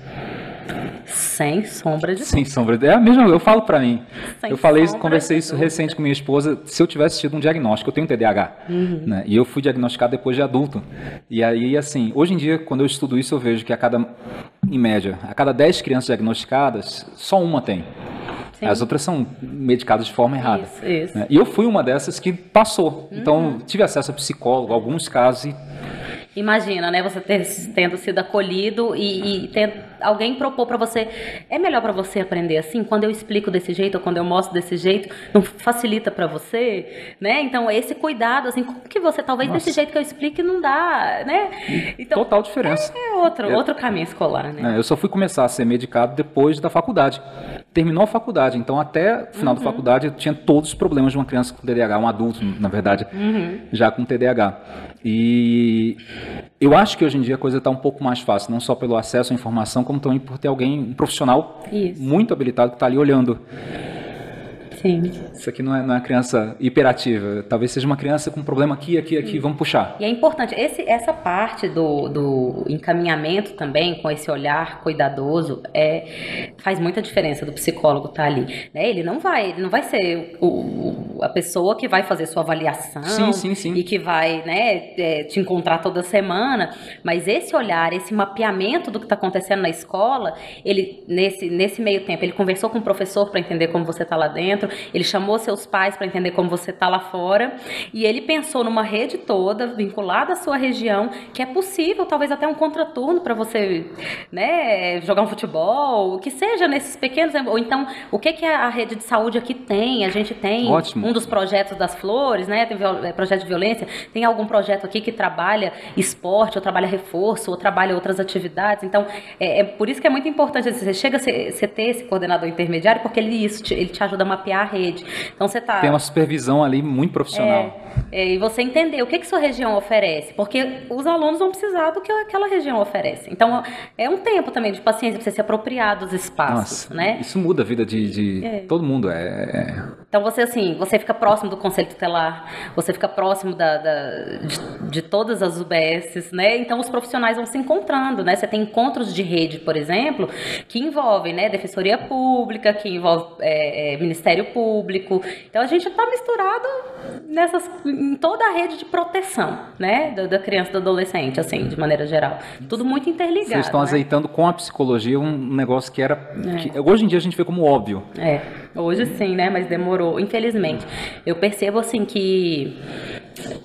Sem sombra de Sem sombra de É a mesma, eu falo para mim. Sem eu falei, conversei isso recente com minha esposa, se eu tivesse tido um diagnóstico, eu tenho TDAH, uhum. né? E eu fui diagnosticado depois de adulto. E aí assim, hoje em dia quando eu estudo isso, eu vejo que a cada em média, a cada 10 crianças diagnosticadas, só uma tem. Sim. As outras são medicadas de forma errada. Isso, isso. Né? E eu fui uma dessas que passou. Então, uhum. Então, tive acesso a psicólogo, alguns casos, e Imagina, né? Você ter, tendo sido acolhido e, e ter, alguém propor para você. É melhor para você aprender assim? Quando eu explico desse jeito ou quando eu mostro desse jeito, não facilita para você, né? Então esse cuidado, assim, como que você talvez Nossa. desse jeito que eu explique não dá, né? Então, Total diferença. É, é outro, é, outro caminho escolar, né? É, eu só fui começar a ser medicado depois da faculdade. Terminou a faculdade, então até o final uhum. da faculdade eu tinha todos os problemas de uma criança com TDAH, um adulto, na verdade, uhum. já com TDAH. E eu acho que hoje em dia a coisa está um pouco mais fácil, não só pelo acesso à informação, como também por ter alguém, um profissional Isso. muito habilitado que está ali olhando. Sim. Isso aqui não é, não é criança hiperativa. Talvez seja uma criança com problema aqui, aqui, aqui. Sim. Vamos puxar. E é importante, esse, essa parte do, do encaminhamento também, com esse olhar cuidadoso, é, faz muita diferença do psicólogo estar tá ali. Né? Ele não vai, ele não vai ser o, o, a pessoa que vai fazer sua avaliação sim, sim, sim. e que vai né, é, te encontrar toda semana. Mas esse olhar, esse mapeamento do que está acontecendo na escola, ele nesse, nesse meio tempo, ele conversou com o professor para entender como você está lá dentro ele chamou seus pais para entender como você está lá fora, e ele pensou numa rede toda vinculada à sua região, que é possível, talvez até um contraturno para você, né, jogar um futebol, o que seja nesses pequenos, ou então o que que a rede de saúde aqui tem? A gente tem Ótimo. um dos projetos das flores, né, tem é, projeto de violência, tem algum projeto aqui que trabalha esporte, ou trabalha reforço, ou trabalha outras atividades. Então, é, é por isso que é muito importante você chega a você ter esse coordenador intermediário, porque ele isso ele te ajuda a mapear a rede. Então você tá. Tem uma supervisão ali muito profissional. É, é, e você entender o que, que sua região oferece, porque os alunos vão precisar do que aquela região oferece. Então é um tempo também de paciência para você se apropriar dos espaços, Nossa, né? Isso muda a vida de, de é. todo mundo. É, é, Então você assim, você fica próximo do conselho tutelar, você fica próximo da, da de, de, todas as UBSs, né? Então os profissionais vão se encontrando, né? Você tem encontros de rede, por exemplo, que envolvem, né, defensoria pública, que envolve é, é, Ministério público. Então a gente está misturado nessas, em toda a rede de proteção, né, da, da criança e do adolescente, assim, de maneira geral. Tudo muito interligado. Vocês estão né? azeitando com a psicologia um negócio que era. que hoje em dia a gente vê como óbvio. É, hoje sim, né? Mas demorou, infelizmente. Eu percebo assim que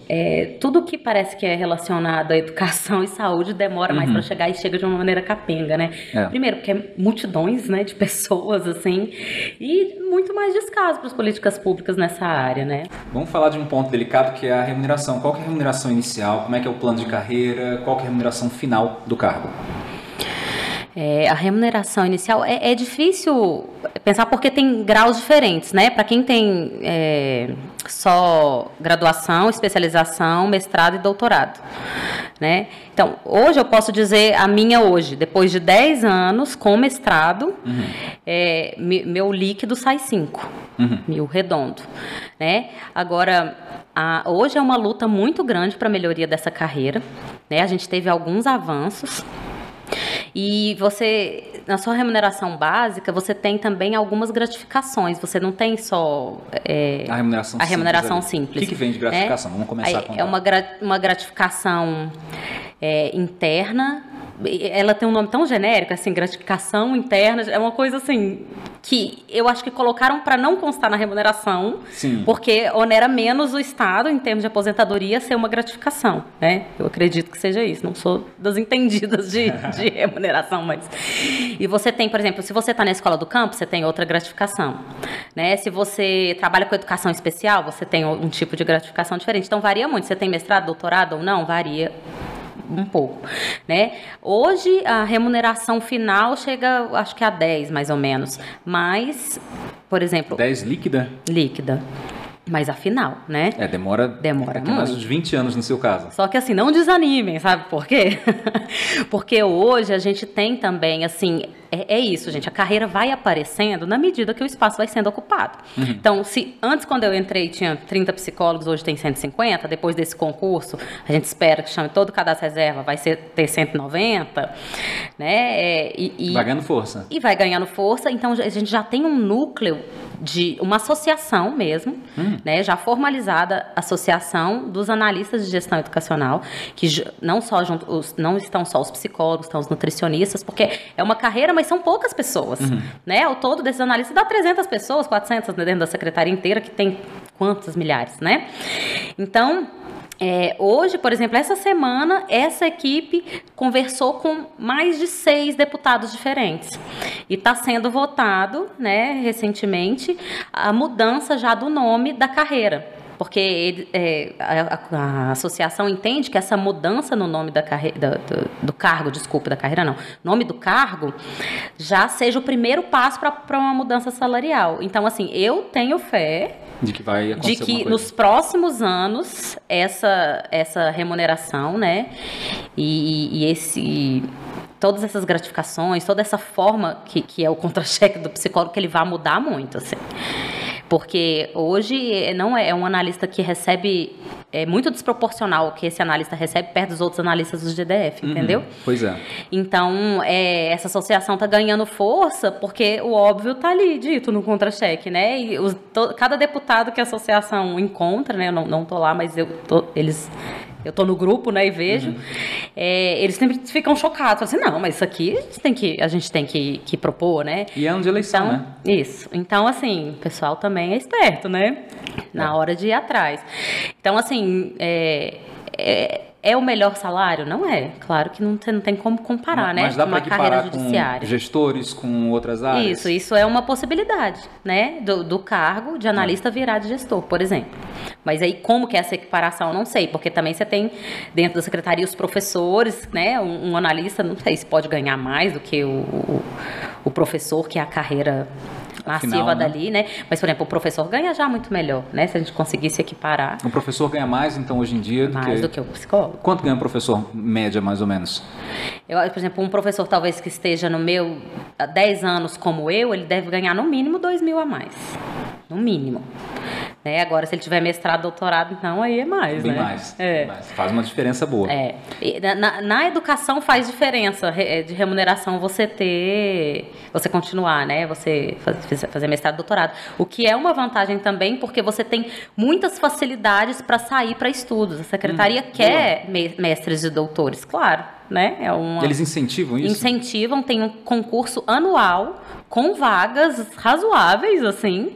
é, tudo que parece que é relacionado à educação e saúde demora mais para chegar e chega de uma maneira capenga, né? É. Primeiro, porque é multidões né, de pessoas, assim, e muito mais descaso para as políticas públicas nessa área, né? Vamos falar de um ponto delicado que é a remuneração. Qual que é a remuneração inicial? Como é que é o plano de carreira? Qual que é a remuneração final do cargo? É, a remuneração inicial é, é difícil pensar porque tem graus diferentes, né? Para quem tem é, só graduação, especialização, mestrado e doutorado, né? Então, hoje eu posso dizer a minha hoje, depois de 10 anos com mestrado, é, me- meu líquido sai 5 mil redondo, né? Agora, a- hoje é uma luta muito grande para a melhoria dessa carreira, né? A gente teve alguns avanços, e você, na sua remuneração básica, você tem também algumas gratificações. Você não tem só é, A remuneração a remuneração simples simples. O que que vem de gratificação? Vamos começar contar. É uma, gra- uma gratificação é, interna. Ela tem um nome tão genérico, assim, gratificação interna. É uma coisa assim que eu acho que colocaram para não constar na remuneração, Sim. porque onera menos o Estado em termos de aposentadoria ser uma gratificação, né? Eu acredito que seja isso. Não sou das entendidas de, de remuneração, mas e você tem, por exemplo, se você está na escola do campo, você tem outra gratificação, né? Se você trabalha com educação especial, você tem um tipo de gratificação diferente. Então varia muito. Você tem mestrado, doutorado ou não, varia um pouco, né? Hoje a remuneração final chega, acho que a 10 mais ou menos, mas, por exemplo, 10 líquida? líquida, mas a final, né? É, demora. Demora tem mais uns 20 anos no seu caso. Só que assim, não desanimem, sabe por quê? Porque hoje a gente tem também, assim, é, é isso, gente, a carreira vai aparecendo na medida que o espaço vai sendo ocupado. Então, se antes, quando eu entrei, tinha 30 psicólogos, hoje tem 150, depois desse concurso, a gente espera que chame todo o cadastro reserva, vai ser ter 190, né? É, e, e- Vai ganhando força. e vai ganhando força. Então a gente já tem um núcleo de uma associação mesmo, né, já formalizada associação dos analistas de gestão educacional, que não só junto, os, não estão só os psicólogos, estão os nutricionistas, porque é uma carreira, mas são poucas pessoas, né? Ao todo desses analistas dá 300 pessoas, 400 dentro da secretaria inteira que tem quantos milhares, né? Então é, hoje, por exemplo, essa semana, essa equipe conversou com mais de seis deputados diferentes. E está sendo votado, né, recentemente, a mudança já do nome da carreira. Porque ele- é, a, a- associação entende que essa mudança no nome da carreira, do, do cargo, desculpe, da carreira não, nome do cargo, já seja o primeiro passo para uma mudança salarial. Então, assim, eu tenho fé De que vai de que nos próximos anos essa essa remuneração, né, e, e esse todas essas gratificações, toda essa forma que, que é o contra-cheque do psicólogo que ele vai mudar muito, assim. Porque hoje eh, não é, é um analista que recebe é muito desproporcional o que esse analista recebe perto dos outros analistas do GDF, entendeu? Uhum. Pois é. Então, é, essa associação está ganhando força porque o óbvio está ali dito no contra-cheque, né? E os- to- cada deputado que a associação encontra, né? Eu não, não tô lá, mas eu tô, eles. Eu tô no grupo, né, e vejo. é, eles sempre ficam chocados. Assim, não, mas isso aqui a gente tem que, a gente tem que, que propor, né? E é ano de eleição, Então, né? isso. Então, assim, o pessoal também é esperto, né? Na hora de ir atrás. Então, assim, é, é, o melhor salário? Não é. Claro que não tem, não tem como comparar, né? Mas dá para uma carreira equiparar com judiciária. gestores, com outras áreas? Isso, isso é uma possibilidade, né? Do, do cargo de analista virar de gestor, por exemplo. Mas aí, como que é essa equiparação, eu não sei, porque também você tem dentro da secretaria os professores, né? Um, um analista, não sei se pode ganhar mais do que o, o, o professor, que é a carreira massiva Afinal, né? dali, né? Mas, por exemplo, o professor ganha já muito melhor, né? Se a gente conseguisse equiparar O professor ganha mais, então, hoje em dia, do mais que... do que o psicólogo. Quanto ganha um professor, média, mais ou menos? Eu, por exemplo, um professor talvez que esteja no meu há 10 anos como eu, ele deve ganhar no mínimo 2 mil a mais. No mínimo. Né? Agora, se ele tiver mestrado, doutorado, então aí é mais, Bem né? mais, É. mais. Faz uma diferença boa. É. Na, na- educação faz diferença re- eh, de remuneração você ter, você continuar, né? Você faz- fazer mestrado, doutorado. O que é uma vantagem também, porque você tem muitas facilidades para sair para estudos. A secretaria quer me- mestres e doutores, claro, né? É uma Eles incentivam isso? incentivam, tem um concurso anual com vagas razoáveis, assim,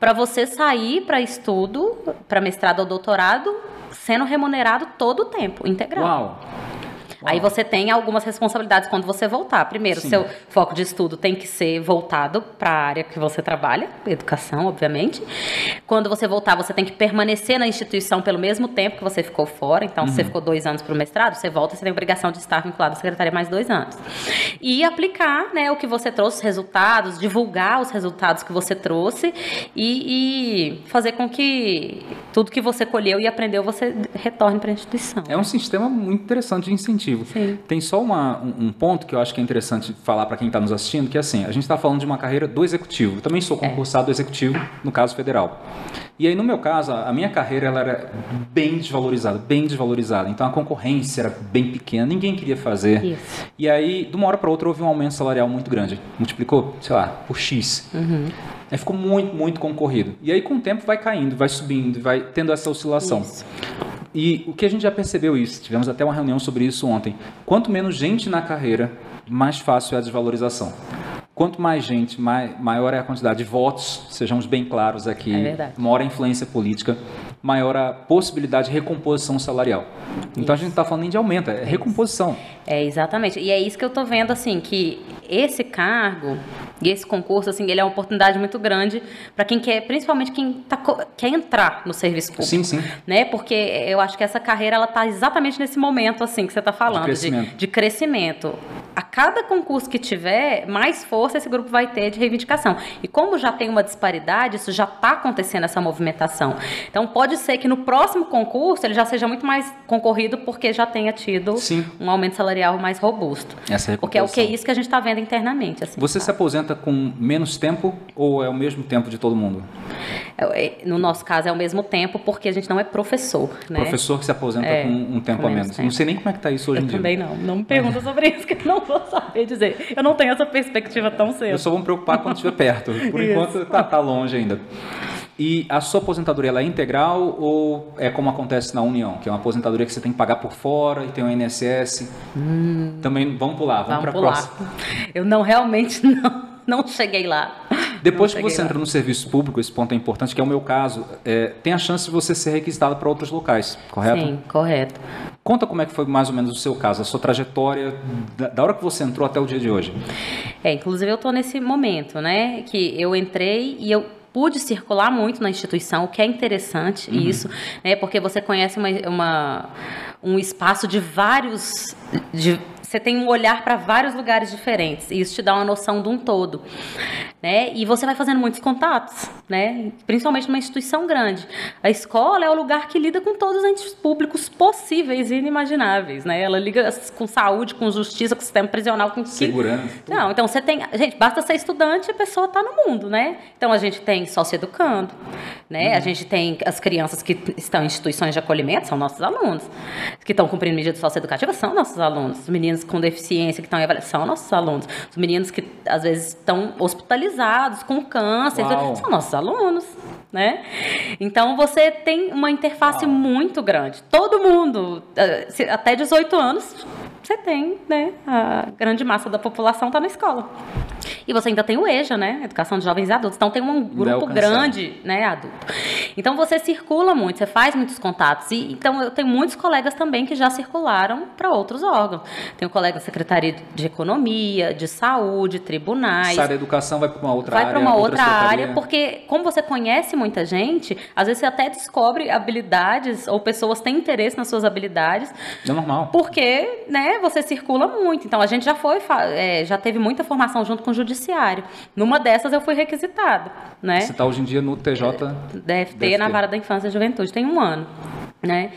para você sair para estudo, para mestrado ou doutorado, sendo remunerado todo o tempo, integral. Uau! Aí você tem algumas responsabilidades quando você voltar. Primeiro, Sim. seu foco de estudo tem que ser voltado para a área que você trabalha, educação, obviamente. Quando você voltar, você tem que permanecer na instituição pelo mesmo tempo que você ficou fora. Então, se você ficou dois anos para o mestrado, você volta, você tem a obrigação de estar vinculado à secretaria mais dois anos. E aplicar né, o que você trouxe, os resultados, divulgar os resultados que você trouxe e, e fazer com que tudo que você colheu e aprendeu, você retorne para a instituição. É um sistema muito interessante de incentivo. Sim. Tem só uma- um, um ponto que eu acho que é interessante falar para quem está nos assistindo, que é assim, a gente está falando de uma carreira do executivo. Eu também sou É. concursado do executivo, no caso federal. E aí, no meu caso, a a minha carreira ela era bem desvalorizada, bem desvalorizada. Então, a concorrência era bem pequena, ninguém queria fazer. Isso. E aí, de uma hora para outra, houve um aumento salarial muito grande. Multiplicou, sei lá, por X. Uhum. Aí ficou muito, muito concorrido. E aí, com o tempo, vai caindo, vai subindo, vai tendo essa oscilação. Isso. E o que a gente já percebeu isso, tivemos até uma reunião sobre isso ontem. Quanto menos gente na carreira, mais fácil é a desvalorização. Quanto mais gente, mai- maior é a quantidade de votos, sejamos bem claros aqui, É verdade. maior a influência política, maior a possibilidade de recomposição salarial. Então a gente está falando de aumento, é recomposição. É, exatamente. E é isso que eu tô vendo, assim, que esse cargo e esse concurso, assim, ele é uma oportunidade muito grande para quem quer, principalmente quem tá, quer entrar no serviço público. Sim, sim. Né? Porque eu acho que essa carreira, ela tá exatamente nesse momento, assim, que você tá falando. crescimento. de crescimento. A cada concurso que tiver, mais força esse grupo vai ter de reivindicação. E como já tem uma disparidade, isso já está acontecendo essa movimentação. Então pode ser que no próximo concurso ele já seja muito mais concorrido porque já tenha tido Sim. um aumento salarial mais robusto. Essa Porque é o que é isso que a gente está vendo internamente. Assim, Você se aposenta com menos tempo ou é o mesmo tempo de todo mundo? É, é, No nosso caso é o mesmo tempo porque a gente não é professor, né? Professor que se aposenta É, com um tempo com a menos tempo. Não sei nem como é que está isso hoje Eu em dia. também não. Não me pergunta sobre isso, que eu não vou saber dizer. Eu não tenho essa perspectiva tão cedo. Eu só vou me preocupar quando estiver perto. Por enquanto tá, tá longe ainda. E a sua aposentadoria ela é integral ou é como acontece na União, que é uma aposentadoria que você tem que pagar por fora e tem o INSS? Também vamos pular, vamos, Hum. Vamos para a pular. próxima. Eu não realmente não, não cheguei lá. Depois Não que você lá. entra no serviço público, esse ponto é importante, que é o meu caso, é, tem a chance de você ser requisitado para outros locais, correto? Sim, correto. Conta como é que foi mais ou menos o seu caso, a sua trajetória, da, da hora que você entrou até o dia de hoje. É, inclusive eu estou nesse momento, né, que eu entrei e eu pude circular muito na instituição, o que é interessante Uhum. isso, né, porque você conhece uma, uma- um espaço de vários, de- você tem um olhar para vários lugares diferentes e isso te dá uma noção de um todo, né? E você vai fazendo muitos contatos, né? Principalmente numa instituição grande. A escola é o lugar que lida com todos os entes públicos possíveis e inimagináveis, né? Ela liga com saúde, com justiça, com sistema prisional, com que- Segurança, tudo. Não, então você tem, gente, basta ser estudante e a pessoa está no mundo, né? Então a gente tem sócio educando, né? Uhum. A gente tem as crianças que estão em instituições de acolhimento, são nossos alunos. Que estão cumprindo medidas socioeducativas são nossos alunos. Os meninos com deficiência que estão em avaliação são nossos alunos. Os meninos que às vezes estão hospitalizados com câncer Uau. são nossos alunos, né? Então você tem uma interface muito grande. Todo mundo, eh, até 18 anos, você tem, né? A grande massa da população está na escola. E você ainda tem o EJA, né? Educação de Jovens e Adultos. Então tem um grupo grande, né, adulto. Então você circula muito, você faz muitos contatos. E então eu tenho muitos colegas também que já circularam para outros órgãos. Tenho colega da Secretaria de Economia, de Saúde, tribunais. Da educação, vai para uma outra Vai área. para uma outra secretaria. área, porque como você conhece muita gente, às vezes você até descobre habilidades ou pessoas têm interesse nas suas habilidades, É normal. porque, né, você circula muito. Então a gente já foi, é, já teve muita formação junto com o judiciário. Numa dessas eu fui requisitada, né? Você está hoje em dia no TJ. Deve ter Deve na vara da infância e juventude, tem um ano. Né?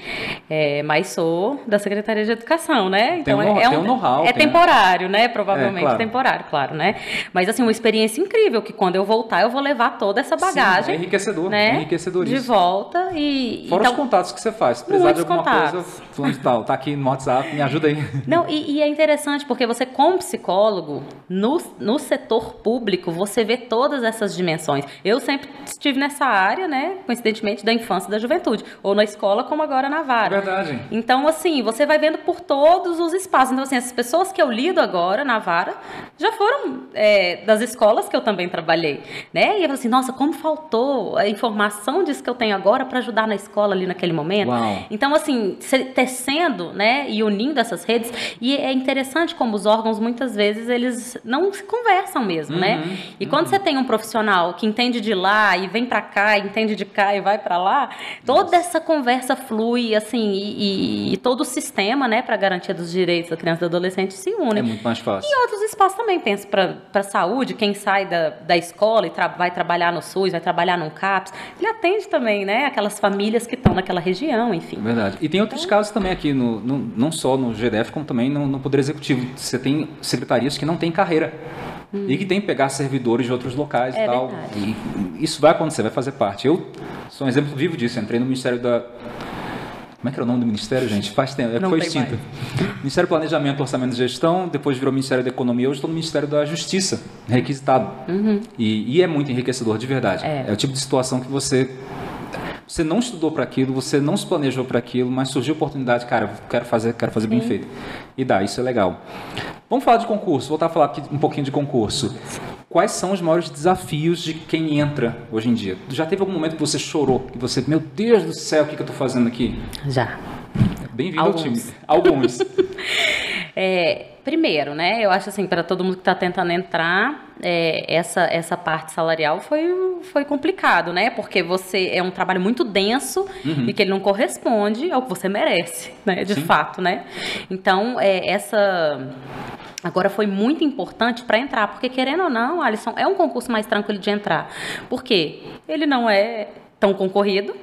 É, mas sou da Secretaria de Educação, né? Então um, é, um, know é temporário, né? Provavelmente é, claro. temporário, claro, né? Mas assim, uma experiência incrível que quando eu voltar eu vou levar toda essa bagagem. Sim, é enriquecedor, né? enriquecedor De volta e fora então, os contatos que você faz, se precisar de alguma contatos. coisa, fulano de tal, tá aqui no WhatsApp, me ajuda aí. Não, e, e, é interessante porque você como psicólogo no, no setor público você vê todas essas dimensões. Eu sempre estive nessa área, né? Coincidentemente da infância e da juventude, ou na escola como agora na vara. Verdade. Então, assim, você vai vendo por todos os espaços. Então, assim, as pessoas que eu lido agora na vara já foram é, das escolas que eu também trabalhei, né? E eu assim, nossa, como faltou a informação disso que eu tenho agora para ajudar na escola ali naquele momento. Uau. Então, assim, tecendo, né, e unindo essas redes, e é interessante como os órgãos muitas vezes eles não se conversam mesmo, né? uhum, né? E uhum. quando você tem um profissional que entende de lá e vem para cá, entende de cá e vai para lá, toda essa conversa flui, assim, e, e, e todo o sistema, né, para garantia dos direitos da criança e do adolescente se une. É muito mais fácil. E outros espaços também, penso para a saúde, quem sai da, da escola e tra vai trabalhar no SUS, vai trabalhar no CAPS, ele atende também, né, aquelas famílias que estão naquela região, enfim. Verdade. E tem outros então, casos também aqui, no, no, não só no GDF, como também no, no Poder Executivo. Você tem secretarias que não têm carreira. Hum. E que tem que pegar servidores de outros locais é e tal. Verdade. E isso vai acontecer, vai fazer parte. Eu sou um exemplo vivo disso. entrei no Ministério da como é que era o nome do ministério, gente? Faz tempo, é, Não foi extinto. Ministério do Planejamento, Orçamento e Gestão, depois virou Ministério da Economia, hoje estou no Ministério da Justiça, requisitado. Uhum. E, e, é muito enriquecedor, de verdade. É. é o tipo de situação que você você não estudou para aquilo, você não se planejou para aquilo, mas surgiu a oportunidade, cara, quero fazer, quero fazer bem feito. E dá, isso é legal. Vamos falar de concurso, voltar a falar aqui um pouquinho de concurso. Quais são os maiores desafios de quem entra hoje em dia? Já teve algum momento que você chorou, que você, meu Deus do céu, o que, que eu estou fazendo aqui? Já. Bem-vindo ao time. Alguns. é, primeiro, né? Eu acho assim, para todo mundo que está tentando entrar, é, essa, essa parte salarial foi, foi complicado, né? Porque você é um trabalho muito denso uhum. e que ele não corresponde ao que você merece, né? De Sim. fato, né? Então, é, essa Agora foi muito importante para entrar, porque querendo ou não, Alisson, é um concurso mais tranquilo de entrar. Por quê? Ele não é tão concorrido.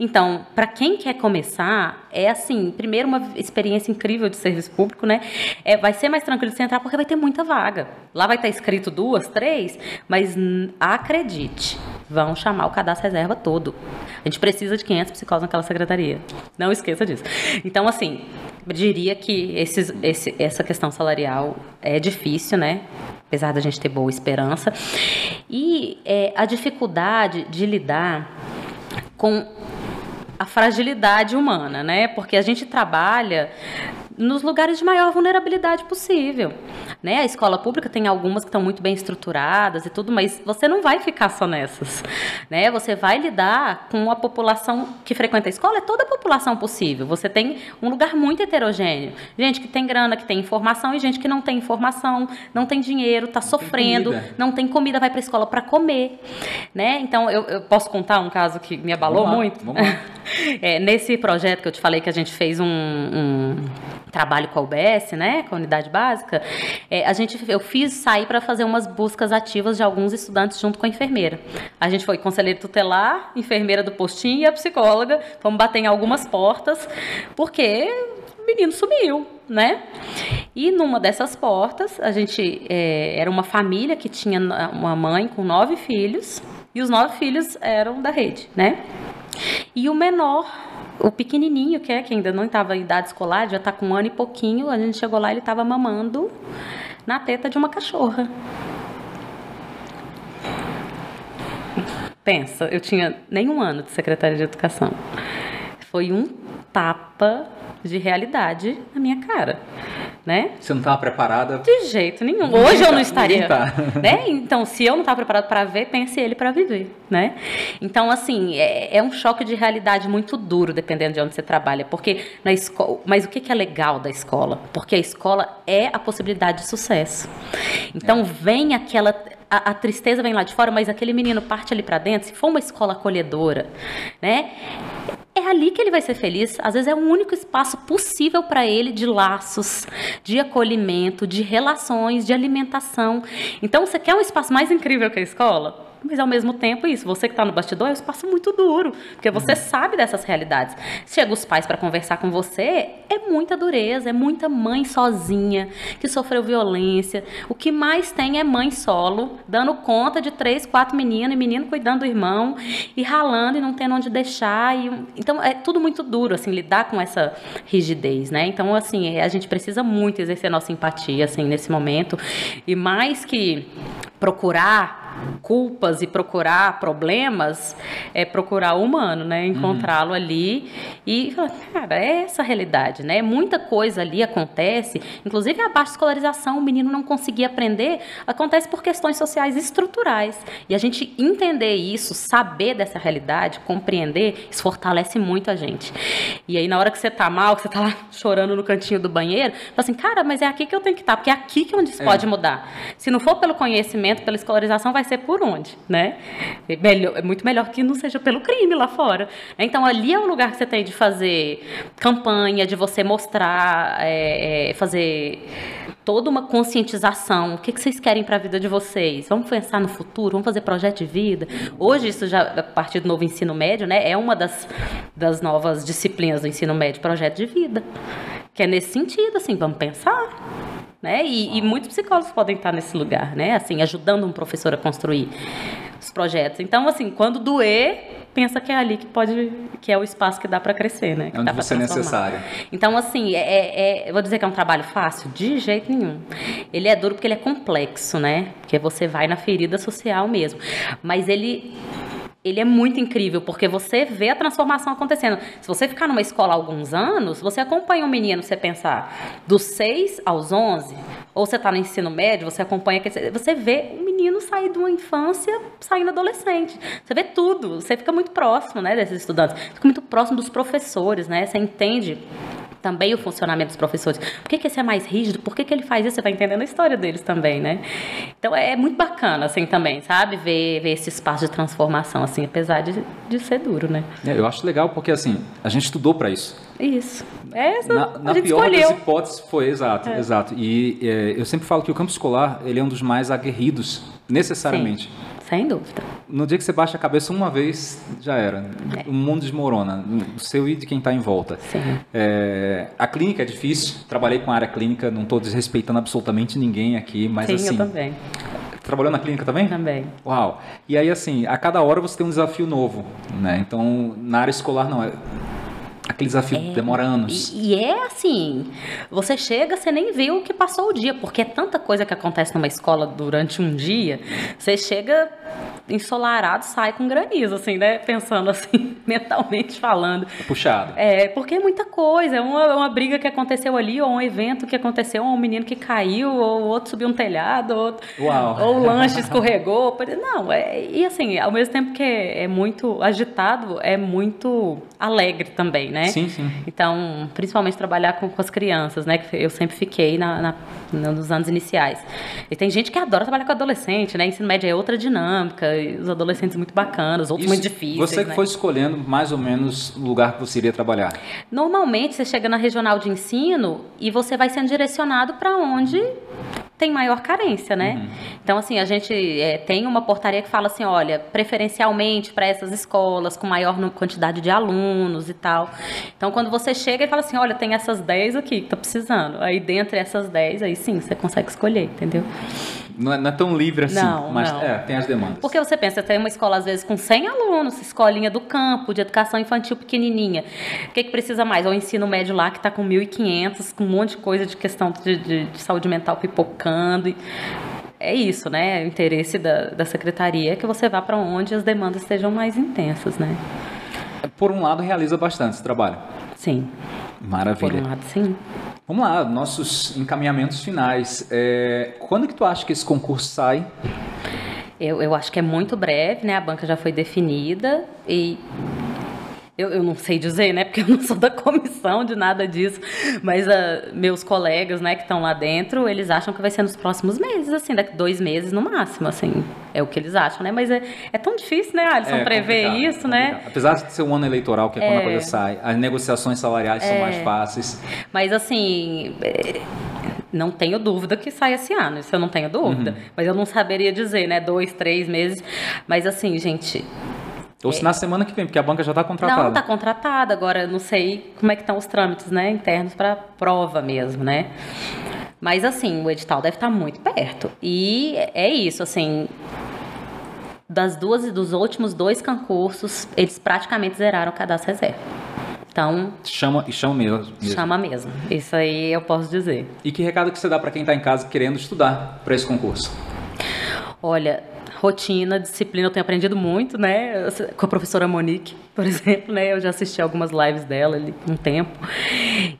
Então, para quem quer começar, é assim, primeiro uma experiência incrível de serviço público, né? É, vai ser mais tranquilo de você entrar porque vai ter muita vaga. Lá vai estar escrito duas, três, mas acredite, vão chamar o cadastro reserva todo. A gente precisa de 500 psicólogos naquela secretaria. Não esqueça disso. Então, assim, diria que esses, esse, essa questão salarial é difícil, né? Apesar da gente ter boa esperança. E é, a dificuldade de lidar com a fragilidade humana, né? Porque a gente trabalha nos lugares de maior vulnerabilidade possível. Né? A escola pública tem algumas que estão muito bem estruturadas e tudo, mas você não vai ficar só nessas. Né? Você vai lidar com a população que frequenta a escola, é toda a população possível. Você tem um lugar muito heterogêneo. Gente que tem grana, que tem informação, e gente que não tem informação, não tem dinheiro, está sofrendo, tem não tem comida, vai para a escola para comer. Né? Então, eu, eu, posso contar um caso que me abalou muito? Lá, lá. É, nesse projeto que eu te falei que a gente fez um, um trabalho com a UBS, né, com a unidade básica, é, a gente, eu fiz sair para fazer umas buscas ativas de alguns estudantes junto com a enfermeira. A gente foi conselheiro tutelar, enfermeira do postinho e a psicóloga, fomos bater em algumas portas, porque o menino sumiu, né? E numa dessas portas, a gente é, era uma família que tinha uma mãe com nove filhos e os nove filhos eram da rede, né? E o menor o pequenininho, que é que ainda não estava em idade escolar, já está com um ano e pouquinho, a gente chegou lá e ele estava mamando na teta de uma cachorra. Pensa, eu tinha nem um ano de secretária de educação. Foi um tapa de realidade na minha cara né? Você não estava preparada? De jeito nenhum. Hoje eu não tá, estaria, tá. né? Então, se eu não estava preparado para ver, pense ele para viver, né? Então, assim, é, é, um choque de realidade muito duro, dependendo de onde você trabalha, porque na escola, mas o que, que é legal da escola? Porque a escola é a possibilidade de sucesso. Então, é. vem aquela a, a, tristeza vem lá de fora, mas aquele menino parte ali para dentro, se for uma escola acolhedora, né? É ali que ele vai ser feliz. Às vezes é o único espaço possível para ele de laços, de acolhimento, de relações, de alimentação. Então, você quer um espaço mais incrível que a escola? Mas ao mesmo tempo, isso, você que está no bastidor, é um espaço muito duro, porque você uhum. sabe dessas realidades. Chega os pais para conversar com você, é muita dureza, é muita mãe sozinha que sofreu violência. O que mais tem é mãe solo, dando conta de três, quatro meninas e menino cuidando do irmão e ralando e não tendo onde deixar. E, então é tudo muito duro, assim, lidar com essa rigidez, né? Então, assim, a gente precisa muito exercer nossa empatia, assim, nesse momento. E mais que procurar culpas e procurar problemas, é procurar o humano, né? Encontrá-lo uhum. ali e falar, cara, é essa a realidade, né? Muita coisa ali acontece, inclusive a baixa escolarização, o menino não conseguir aprender, acontece por questões sociais estruturais. E a gente entender isso, saber dessa realidade, compreender, isso fortalece muito a gente. E aí, na hora que você tá mal, que você tá lá chorando no cantinho do banheiro, fala assim, cara, mas é aqui que eu tenho que estar, tá, porque é aqui que é onde isso é. pode mudar. Se não for pelo conhecimento, pela escolarização, vai ser por onde, né? É, melhor, é muito melhor que não seja pelo crime lá fora. Então, ali é um lugar que você tem de fazer campanha, de você mostrar, é, é, fazer toda uma conscientização. O que, que vocês querem para a vida de vocês? Vamos pensar no futuro? Vamos fazer projeto de vida? Hoje, isso já, a partir do novo ensino médio, né, é uma das, das novas disciplinas do ensino médio, projeto de vida. Que é nesse sentido, assim, vamos pensar né? E, e, muitos psicólogos podem estar nesse lugar, né? Assim, ajudando um professor a construir os projetos. Então, assim, quando doer, pensa que é ali que pode, que é o espaço que dá para crescer, né? Que é onde você é necessário. Então, assim, é, é, é, eu vou dizer que é um trabalho fácil? De jeito nenhum. Ele é duro porque ele é complexo, né? Porque você vai na ferida social mesmo. Mas ele ele é muito incrível, porque você vê a transformação acontecendo. Se você ficar numa escola há alguns anos, você acompanha um menino, você pensar, dos 6 aos 11, ou você está no ensino médio, você acompanha, você vê um menino sair de uma infância, saindo adolescente. Você vê tudo, você fica muito próximo, né, desses estudantes. Fica muito próximo dos professores, né, você entende também o funcionamento dos professores. Por que, que esse é mais rígido? Por que, que ele faz isso? Você vai entendendo a história deles também, né? Então é muito bacana, assim, também, sabe? Ver, ver esse espaço de transformação, assim, apesar de, de ser duro, né? É, eu acho legal porque, assim, a gente estudou para isso. Isso. Essa na, na pior escolheu. das hipóteses foi, exato, é. exato. E é, eu sempre falo que o campo escolar, ele é um dos mais aguerridos, necessariamente. Sim. Sem dúvida. No dia que você baixa a cabeça uma vez, já era. É. O mundo desmorona. O seu e de quem está em volta. Sim. É, a clínica é difícil. Trabalhei com a área clínica, não estou desrespeitando absolutamente ninguém aqui, mas Sim, assim. eu também. Trabalhou na clínica também? Também. Uau. E aí, assim, a cada hora você tem um desafio novo, né? Então, na área escolar, não. É Aquele desafio é, demora anos. E, e, é assim, você chega, você nem vê o que passou o dia, porque é tanta coisa que acontece numa escola durante um dia, você chega ensolarado, sai com granizo, assim, né? Pensando assim, mentalmente falando. É puxado. É, porque é muita coisa, é uma, uma briga que aconteceu ali, ou um evento que aconteceu, ou um menino que caiu, ou outro subiu um telhado, ou, Uau. ou o lanche escorregou. Não, é, e assim, ao mesmo tempo que é, é muito agitado, é muito alegre também, né? Sim, sim. Então, principalmente trabalhar com, com as crianças, né? Que eu sempre fiquei na, na, nos anos iniciais. E tem gente que adora trabalhar com adolescente, né? Ensino médio é outra dinâmica, os adolescentes muito bacanas, outros Isso, muito difíceis. Você que né? foi escolhendo mais ou menos o lugar que você iria trabalhar? Normalmente, você chega na regional de ensino e você vai sendo direcionado para onde tem maior carência, né? Uhum. Então, assim, a gente é, tem uma portaria que fala assim, olha, preferencialmente para essas escolas com maior quantidade de alunos e tal. Então, quando você chega e fala assim, olha, tem essas 10 aqui que tá precisando. Aí, dentre essas 10, aí sim, você consegue escolher, entendeu? Não é, não é tão livre assim, não, mas não. É, tem as demandas. Porque você pensa, tem uma escola às vezes com 100 alunos, escolinha do campo, de educação infantil pequenininha. O que, que precisa mais? Ou o ensino médio lá que está com 1.500, com um monte de coisa de questão de, de, de saúde mental pipocando. E é isso, né? O interesse da, da secretaria é que você vá para onde as demandas estejam mais intensas, né? Por um lado, realiza bastante esse trabalho. Sim. Maravilha. Por um lado, sim. Vamos lá, nossos encaminhamentos finais. É, quando que tu acha que esse concurso sai? Eu, eu acho que é muito breve, né? A banca já foi definida e eu, eu não sei dizer, né? Porque eu não sou da comissão de nada disso. Mas uh, meus colegas, né, que estão lá dentro, eles acham que vai ser nos próximos meses, assim, daqui dois meses no máximo, assim. É o que eles acham, né? Mas é, é tão difícil, né, Alisson, é, prever isso, né? Apesar de ser um ano eleitoral, que é quando a é. coisa sai, as negociações salariais são mais é. fáceis. Mas, assim. É Não tenho dúvida que sai esse ano, isso eu não tenho dúvida. Uhum. Mas eu não saberia dizer, né? Dois, três meses. Mas assim, gente, ou se é. na semana que vem, porque a banca já está contratada. Não, está contratada. Agora, não sei como é que estão os trâmites né, internos para prova mesmo, né? Mas, assim, o edital deve estar tá muito perto. E é isso, assim... Das duas e dos últimos dois concursos, eles praticamente zeraram o cadastro reserva. Então. Chama e chama mesmo, mesmo. Chama mesmo. Isso aí eu posso dizer. E que recado que você dá para quem está em casa querendo estudar para esse concurso? Olha, rotina, disciplina, eu tenho aprendido muito, né? Com a professora Monique, por exemplo, né? Eu já assisti algumas lives dela ali um tempo.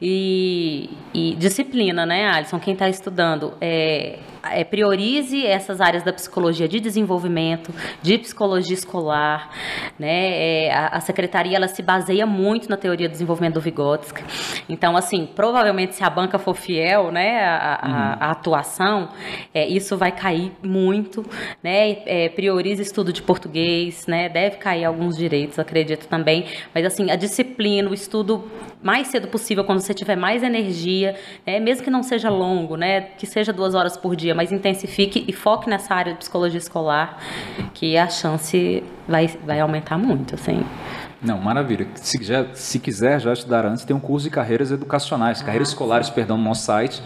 E, e disciplina, né, Alisson? Quem está estudando, é, é, priorize essas áreas da psicologia de desenvolvimento, de psicologia escolar, né? É, a, a, secretaria ela se baseia muito na teoria do desenvolvimento do Vygotsky. Então, assim, provavelmente se a banca for fiel, né, a, a, uhum. a atuação, é, isso vai cair muito, né? É, priorize estudo de português, né? Deve cair alguns direitos, acredito também. Mas assim, a disciplina, o estudo mais cedo possível, quando você tiver mais energia, né? mesmo que não seja longo, né? Que seja duas horas por dia mas intensifique e foque nessa área de psicologia escolar, que a chance vai, vai aumentar muito, assim. Não, maravilha. Se, já, se quiser já estudar antes, tem um curso de carreiras educacionais, ah, carreiras escolares, perdão, no nosso site.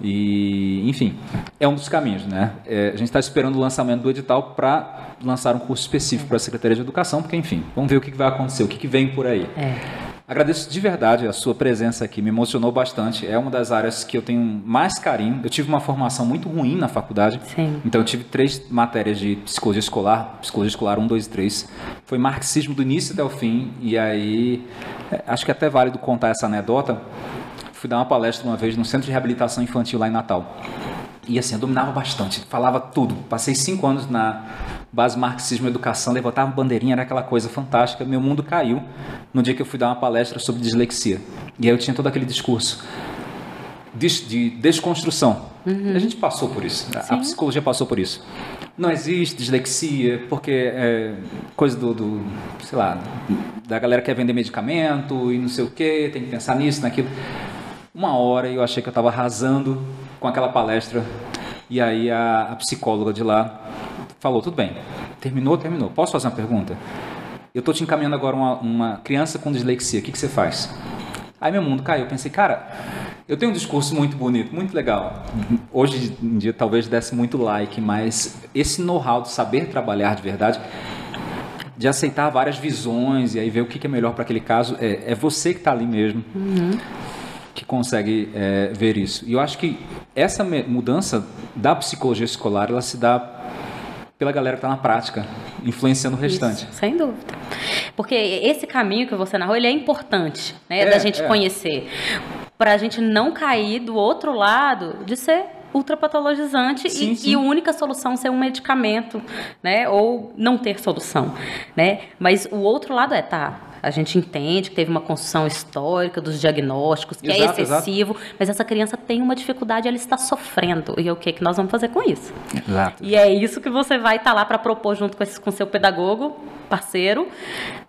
E, enfim, é um dos caminhos, né? É, a gente está esperando o lançamento do edital para lançar um curso específico para a Secretaria de Educação, porque, enfim, vamos ver o que vai acontecer, o que vem por aí. É. Agradeço de verdade a sua presença aqui, me emocionou bastante. É uma das áreas que eu tenho mais carinho. Eu tive uma formação muito ruim na faculdade. Sim. Então eu tive três matérias de psicologia escolar, psicologia escolar 1, 2 e 3. Foi marxismo do início até o fim. E aí, é, acho que é até válido contar essa anedota. Fui dar uma palestra uma vez no Centro de Reabilitação Infantil lá em Natal. E assim, eu dominava bastante, falava tudo. Passei cinco anos na base marxismo educação, levantava bandeirinha, era aquela coisa fantástica. Meu mundo caiu no dia que eu fui dar uma palestra sobre dislexia. E aí eu tinha todo aquele discurso de, de desconstrução. Uhum. A gente passou por isso, Sim. a psicologia passou por isso. Não existe dislexia, porque é coisa do, do, sei lá, da galera que quer vender medicamento e não sei o que, tem que pensar nisso, naquilo. Uma hora eu achei que eu estava arrasando com aquela palestra. E aí a, a psicóloga de lá falou, tudo bem, terminou, terminou. Posso fazer uma pergunta? Eu estou te encaminhando agora uma, uma criança com dislexia, o que, que você faz? Aí meu mundo caiu, eu pensei, cara, eu tenho um discurso muito bonito, muito legal. Hoje em dia talvez desse muito like, mas esse know-how de saber trabalhar de verdade, de aceitar várias visões e aí ver o que é melhor para aquele caso, é, é você que está ali mesmo. Uhum. Que consegue é, ver isso. E eu acho que essa mudança da psicologia escolar ela se dá pela galera que está na prática, influenciando o restante. Isso, sem dúvida. Porque esse caminho que você narrou, ele é importante, né, é, da gente é. conhecer, para a gente não cair do outro lado de ser ultrapatologizante sim, e, sim. e a única solução ser um medicamento, né, ou não ter solução, né? Mas o outro lado é tá, a gente entende que teve uma construção histórica dos diagnósticos, que é exato, é excessivo, exato. mas essa criança tem uma dificuldade, ela está sofrendo. E o que, que nós vamos fazer com isso? Exato. E é isso que você vai estar tá lá para propor junto com, esse, com seu pedagogo, parceiro,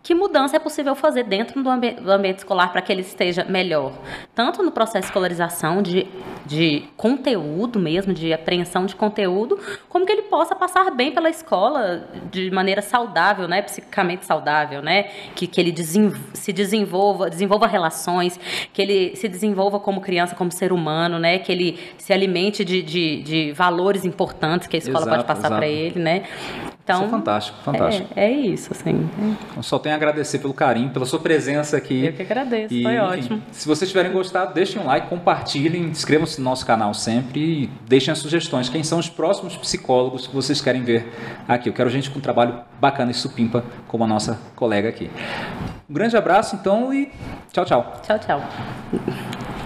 que mudança é possível fazer dentro do, ambi do ambiente escolar para que ele esteja melhor, tanto no processo de escolarização, de, de conteúdo mesmo, de apreensão de conteúdo, como que ele possa passar bem pela escola de maneira saudável, né, psicicamente saudável, né, que, que ele se desenvolva, desenvolva relações, que ele se desenvolva como criança, como ser humano, né, que ele se alimente de, de, de valores importantes que a escola exato, pode passar para ele, né. Então, isso é fantástico, fantástico. É, é isso, assim. Eu só tenho a agradecer pelo carinho, pela sua presença aqui. Eu que agradeço, e, foi ótimo. se vocês tiverem gostado, deixem um like, compartilhem, inscrevam-se no nosso canal sempre e deixem as sugestões. Quem são os próximos psicólogos que vocês querem ver aqui? Eu quero gente com um trabalho bacana e supimpa, como a nossa colega aqui. Um grande abraço, então, e tchau, tchau. Tchau, tchau.